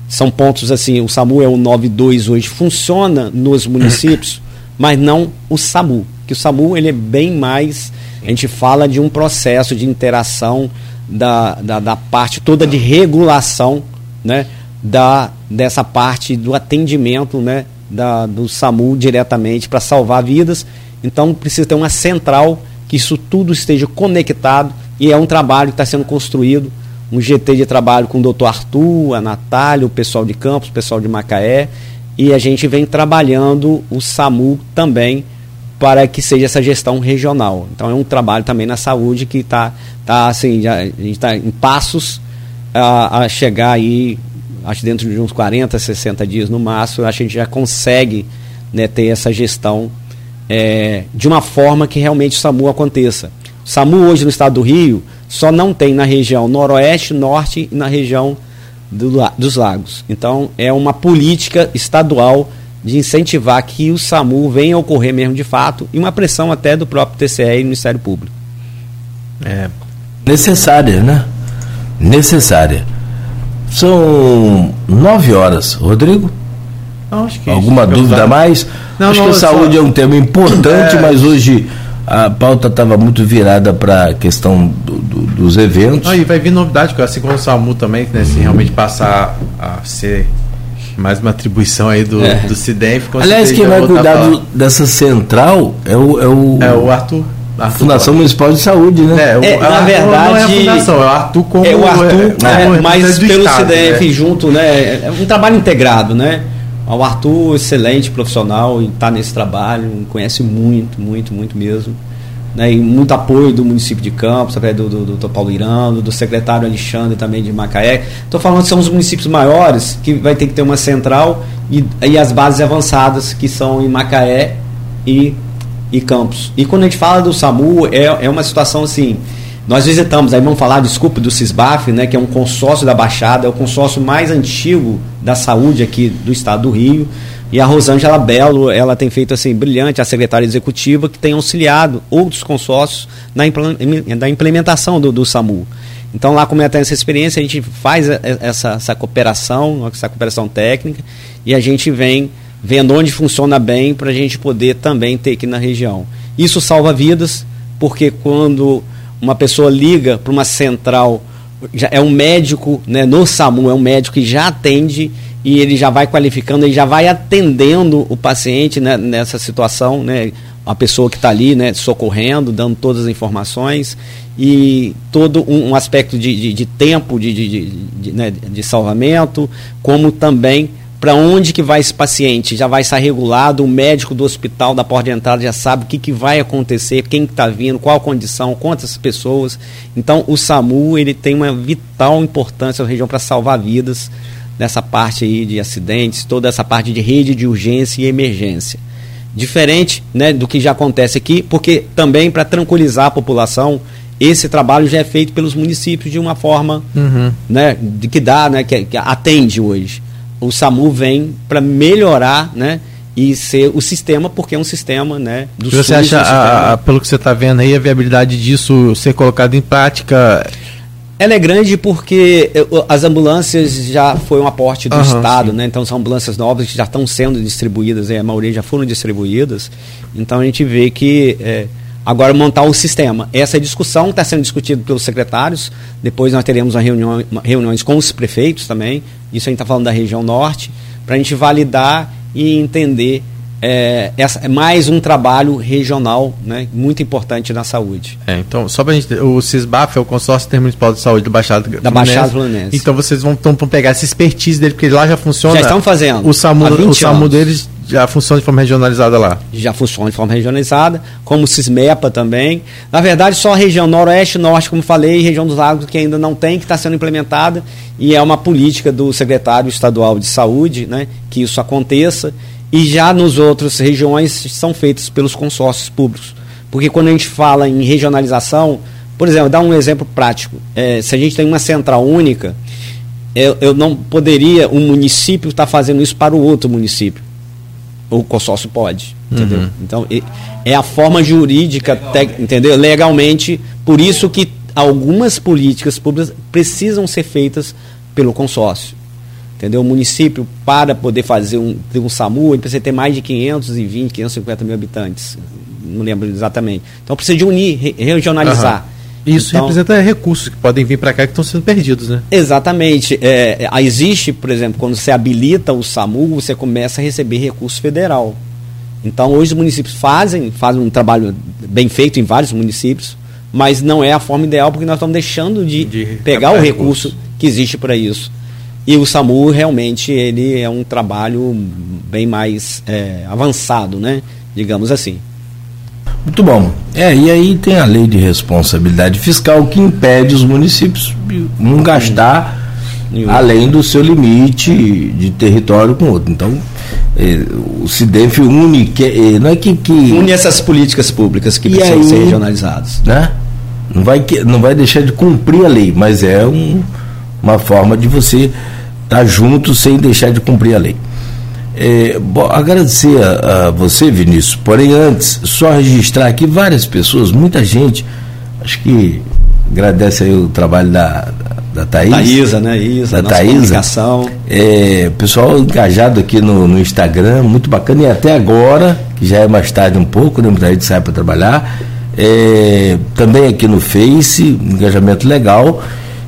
São pontos assim, o SAMU é o 92 hoje, funciona nos municípios, mas não o SAMU, que o SAMU ele é bem mais, a gente fala de um processo de interação da, da, da parte toda de regulação, né, da, dessa parte do atendimento, né, da, do SAMU diretamente para salvar vidas. Então precisa ter uma central que isso tudo esteja conectado e é um trabalho que está sendo construído. Um GT de trabalho com o doutor Arthur, a Natália, o pessoal de Campos, o pessoal de Macaé. E a gente vem trabalhando o SAMU também para que seja essa gestão regional. Então é um trabalho também na saúde que está tá, assim, já, a gente está em passos a, a chegar aí, acho dentro de uns 40, 60 dias no máximo, acho que a gente já consegue né, ter essa gestão é, de uma forma que realmente o SAMU aconteça. O SAMU hoje no estado do Rio só não tem na região noroeste, norte e na região do, dos lagos. Então é uma política estadual de incentivar que o SAMU venha a ocorrer mesmo de fato e uma pressão até do próprio TCE e Ministério Público. É necessária, né? Necessária. São nove horas, Rodrigo. Não, Alguma dúvida mais? Não, acho não, que a saúde só... é um tema importante, é... mas hoje a pauta estava muito virada para a questão do, do, dos eventos. Ah, e vai vir novidade, assim como o SAMU também, né, se realmente passar a ser mais uma atribuição aí do, é. do CIDENF. Aliás, quem vai cuidar do, dessa central é o, é o, é o Arthur. A Fundação Municipal de Saúde, né? É, o, é, na verdade, não é a fundação, é o Arthur como é o Arthur, é, mas pelo Estado, CDF né? junto, né? É um trabalho integrado, né? O Arthur, excelente profissional, está nesse trabalho, conhece muito, muito, muito mesmo. Né, e muito apoio do município de Campos, do, do, do Paulo Irando, do secretário Alexandre também de Macaé. Estou falando que são os municípios maiores que vai ter que ter uma central e, e as bases avançadas que são em Macaé e, e Campos. E quando a gente fala do SAMU, é, é uma situação assim. Nós visitamos, aí vamos falar, desculpe, do CISBAF, né, que é um consórcio da Baixada, é o consórcio mais antigo da saúde aqui do estado do Rio. E a Rosângela Belo, ela tem feito assim, brilhante, a secretária executiva, que tem auxiliado outros consórcios na, implementação do, do SAMU. Então, lá como é essa experiência, a gente faz essa, essa cooperação, essa cooperação técnica, e a gente vem vendo onde funciona bem para a gente poder também ter aqui na região. Isso salva vidas, porque quando uma pessoa liga para uma central, já é um médico, né, no SAMU, é um médico que já atende e ele já vai qualificando, ele já vai atendendo o paciente né, nessa situação, né, a pessoa que está ali, né, socorrendo, dando todas as informações e todo um, um aspecto de, de, de tempo de, de, de, né, de salvamento, como também para onde que vai esse paciente, já vai estar regulado, o médico do hospital da porta de entrada já sabe o que, que vai acontecer, quem está vindo, qual a condição, quantas pessoas. Então o SAMU ele tem uma vital importância na região para salvar vidas nessa parte aí de acidentes, toda essa parte de rede de urgência e emergência. Diferente né, do que já acontece aqui, porque também para tranquilizar a população, esse trabalho já é feito pelos municípios de uma forma uhum. né, de que dá, né, que, que atende hoje o SAMU vem para melhorar, né? E ser o sistema, porque é um sistema, né? Do você SUS, acha, a, a, pelo que você está vendo aí, a viabilidade disso ser colocado em prática ela é grande porque eh, as ambulâncias já foi um aporte do uhum, Estado, sim. né? Então são ambulâncias novas que já estão sendo distribuídas, a maioria já foram distribuídas. Então a gente vê que é, Agora, montar o sistema. Essa discussão está sendo discutida pelos secretários. Depois nós teremos uma reunião, uma, reuniões com os prefeitos também. Isso a gente está falando da região norte, para a gente validar e entender é, essa, é mais um trabalho regional né, muito importante na saúde. É, então, só para a gente. O CISBAF é o Consórcio Intermunicipal de Saúde do Baixada da Baixada Fluminense. Então vocês vão, vão pegar essa expertise dele, porque lá já funciona. Já estão fazendo. O SAMU, o SAMU deles já funciona de forma regionalizada lá? Já funciona de forma regionalizada, como o CISMEPA também. Na verdade, só a região noroeste, norte, como falei, e região dos lagos que ainda não tem, que está sendo implementada, e é uma política do secretário estadual de saúde, né, que isso aconteça, e já nos outras regiões são feitas pelos consórcios públicos. Porque quando a gente fala em regionalização, por exemplo, dar um exemplo prático, é, se a gente tem uma central única, eu, eu não poderia um município estar tá fazendo isso para o outro município o consórcio pode, entendeu? Uhum. Então, é a forma jurídica, entendeu? Legalmente, por isso que algumas políticas públicas precisam ser feitas pelo consórcio. Entendeu? O município, para poder fazer um, um SAMU, ele precisa ter mais de 520, 550 mil habitantes. Não lembro exatamente. Então precisa de unir, regionalizar. Uhum. Isso então, representa recursos que podem vir para cá que estão sendo perdidos, né? Exatamente. É, é, existe, por exemplo, quando você habilita o SAMU, você começa a receber recurso federal. Então, hoje os municípios fazem, fazem um trabalho bem feito em vários municípios, mas não é a forma ideal porque nós estamos deixando de, de pegar o recurso, recurso que existe para isso. E o SAMU realmente ele é um trabalho bem mais é, avançado, né? Digamos assim. Muito bom. É, e aí tem a lei de responsabilidade fiscal que impede os municípios de não gastar além do seu limite de território com outro. Então, eh, o CIDEF une, que, eh, não é que, que, Une essas políticas públicas que precisam aí, ser regionalizadas. Né? Não, vai, não vai deixar de cumprir a lei, mas é um, uma forma de você estar tá junto sem deixar de cumprir a lei. É, bom, agradecer a, a, você, Vinícius. Porém, antes, só registrar aqui várias pessoas, muita gente. Acho que agradece aí o trabalho da, da Thaís. Thaísa, né? Isa, da Thaísa. É, pessoal engajado aqui no, no, Instagram, muito bacana. E até agora, que já é mais tarde um pouco, né? Muita gente sai para trabalhar. É, também aqui no Face, engajamento legal.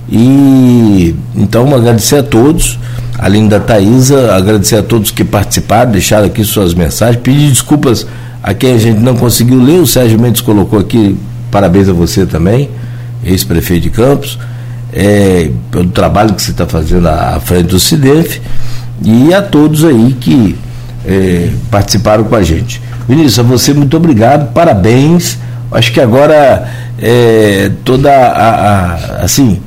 E então agradecer a todos além da Thaisa, agradecer a todos que participaram, deixaram aqui suas mensagens, pedir desculpas a quem a gente não conseguiu ler, o Sérgio Mendes colocou aqui, parabéns a você também, ex-prefeito de Campos, é, pelo trabalho que você está fazendo à frente do CIDEF e a todos aí que é, participaram com a gente. Vinícius, a você muito obrigado, parabéns. Acho que agora é, toda a, a assim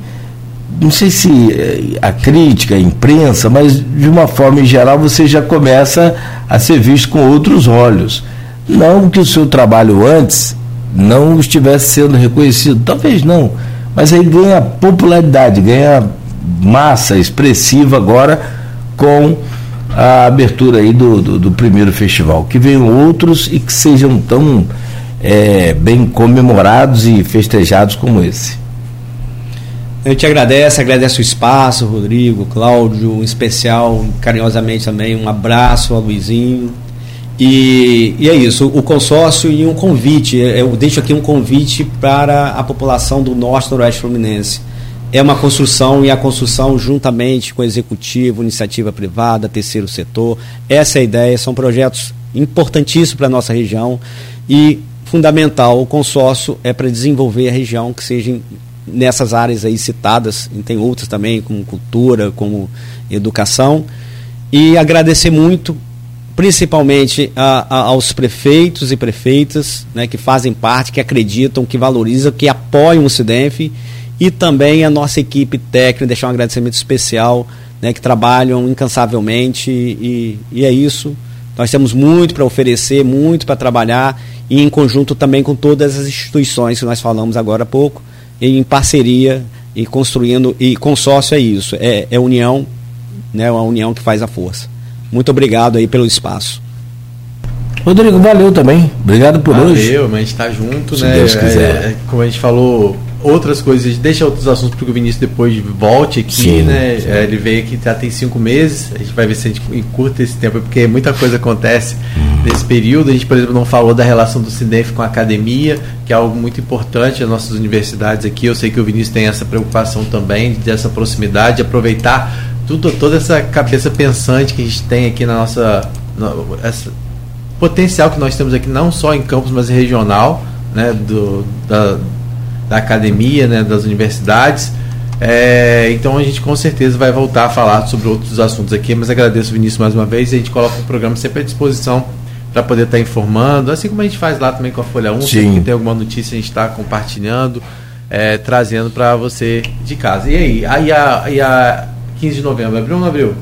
não sei se eh, a crítica, a imprensa, mas de uma forma em geral você já começa a ser visto com outros olhos. Não que o seu trabalho antes não estivesse sendo reconhecido, talvez não, mas aí ganha popularidade, ganha massa expressiva agora com a abertura aí do, do, do primeiro festival. Que venham outros e que sejam tão é, bem comemorados e festejados como esse. A gente agradece, agradece o espaço, Rodrigo, Cláudio, em especial, carinhosamente também, um abraço ao Luizinho. E, e é isso, o consórcio e um convite, eu deixo aqui um convite para a população do Norte e Noroeste Fluminense. É uma construção e a construção juntamente com o executivo, iniciativa privada, terceiro setor. Essa é a ideia, são projetos importantíssimos para a nossa região e fundamental, o consórcio é para desenvolver a região que seja nessas áreas aí citadas, e tem outras também, como cultura, como educação. E agradecer muito, principalmente a, a, aos prefeitos e prefeitas né, que fazem parte, que acreditam, que valorizam, que apoiam o CIDENF e também a nossa equipe técnica, deixar um agradecimento especial, né, que trabalham incansavelmente e, e é isso. Nós temos muito para oferecer, muito para trabalhar e em conjunto também com todas as instituições que nós falamos agora há pouco, em parceria e construindo e consórcio é isso, é, é união, né, uma união que faz a força. Muito obrigado aí pelo espaço. Rodrigo, valeu também. Obrigado por valeu, hoje. Valeu, mas a gente está junto, Se né? Deus quiser. É, como a gente falou, outras coisas, deixa outros assuntos para que o Vinícius depois volte aqui, sim, né? Sim. É, ele veio aqui já tem cinco meses, a gente vai ver se a gente encurta esse tempo, porque muita coisa acontece hum. nesse período. A gente, por exemplo, não falou da relação do Cinef com a academia, que é algo muito importante nas nossas universidades aqui. Eu sei que o Vinícius tem essa preocupação também, dessa proximidade, de aproveitar tudo, toda essa cabeça pensante que a gente tem aqui na nossa. No, essa, potencial que nós temos aqui, não só em campus, mas regional, né? Do, da, da academia, né, das universidades. É, então a gente com certeza vai voltar a falar sobre outros assuntos aqui, mas agradeço o Vinícius mais uma vez e a gente coloca o programa sempre à disposição para poder estar tá informando, assim como a gente faz lá também com a Folha 1, se tem alguma notícia a gente está compartilhando, é, trazendo para você de casa. E aí, aí a, aí a 15 de novembro, abriu ou não abriu?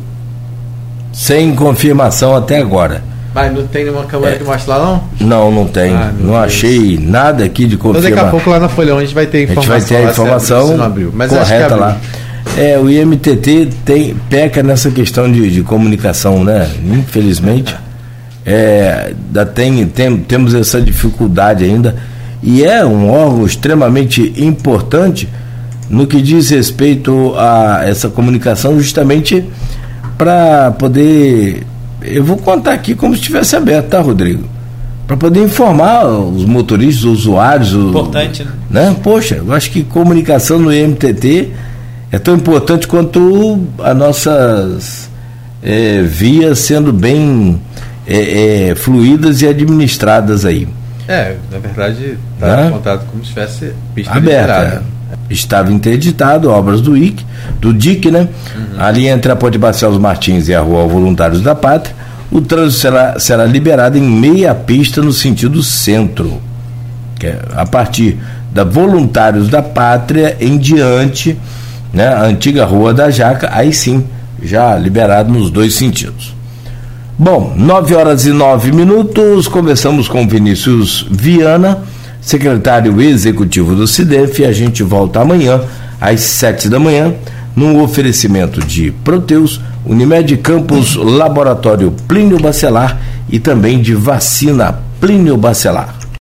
Sem confirmação até agora. Mas não tem nenhuma câmera é, que mostre lá, não? Não, não tem. Ah, não Deus. achei nada aqui de confirmar. Então daqui a pouco lá na Folha a gente vai ter informação. A gente vai ter a informação abriu, mas correta lá. É, o IMTT tem, peca nessa questão de, de comunicação, né? Infelizmente. É, tem, tem, temos essa dificuldade ainda. E é um órgão extremamente importante no que diz respeito a essa comunicação, justamente para poder eu vou contar aqui como se estivesse aberto, tá, Rodrigo? Para poder informar os motoristas, os usuários. Importante, o, né? Poxa, eu acho que comunicação no IMTT é tão importante quanto as nossas é, vias sendo bem é, é, fluídas e administradas aí. É, na verdade, está né? contado como se tivesse pista aberta. Liberada estava interditado, obras do IC, do DIC, né? Uhum. Ali entre a Ponte Barcelos Martins e a Rua Voluntários da Pátria, o trânsito será, será liberado em meia pista no sentido centro. Que é a partir da Voluntários da Pátria em diante, né? A antiga Rua da Jaca, aí sim, já liberado nos dois sentidos. Bom, 9 horas e 9 minutos, conversamos com Vinícius Viana, secretário executivo do CIDEF, e a gente volta amanhã às 7 da manhã, num oferecimento de Proteus, Unimed Campos, Laboratório Plínio Bacelar e também de vacina Plínio Bacelar.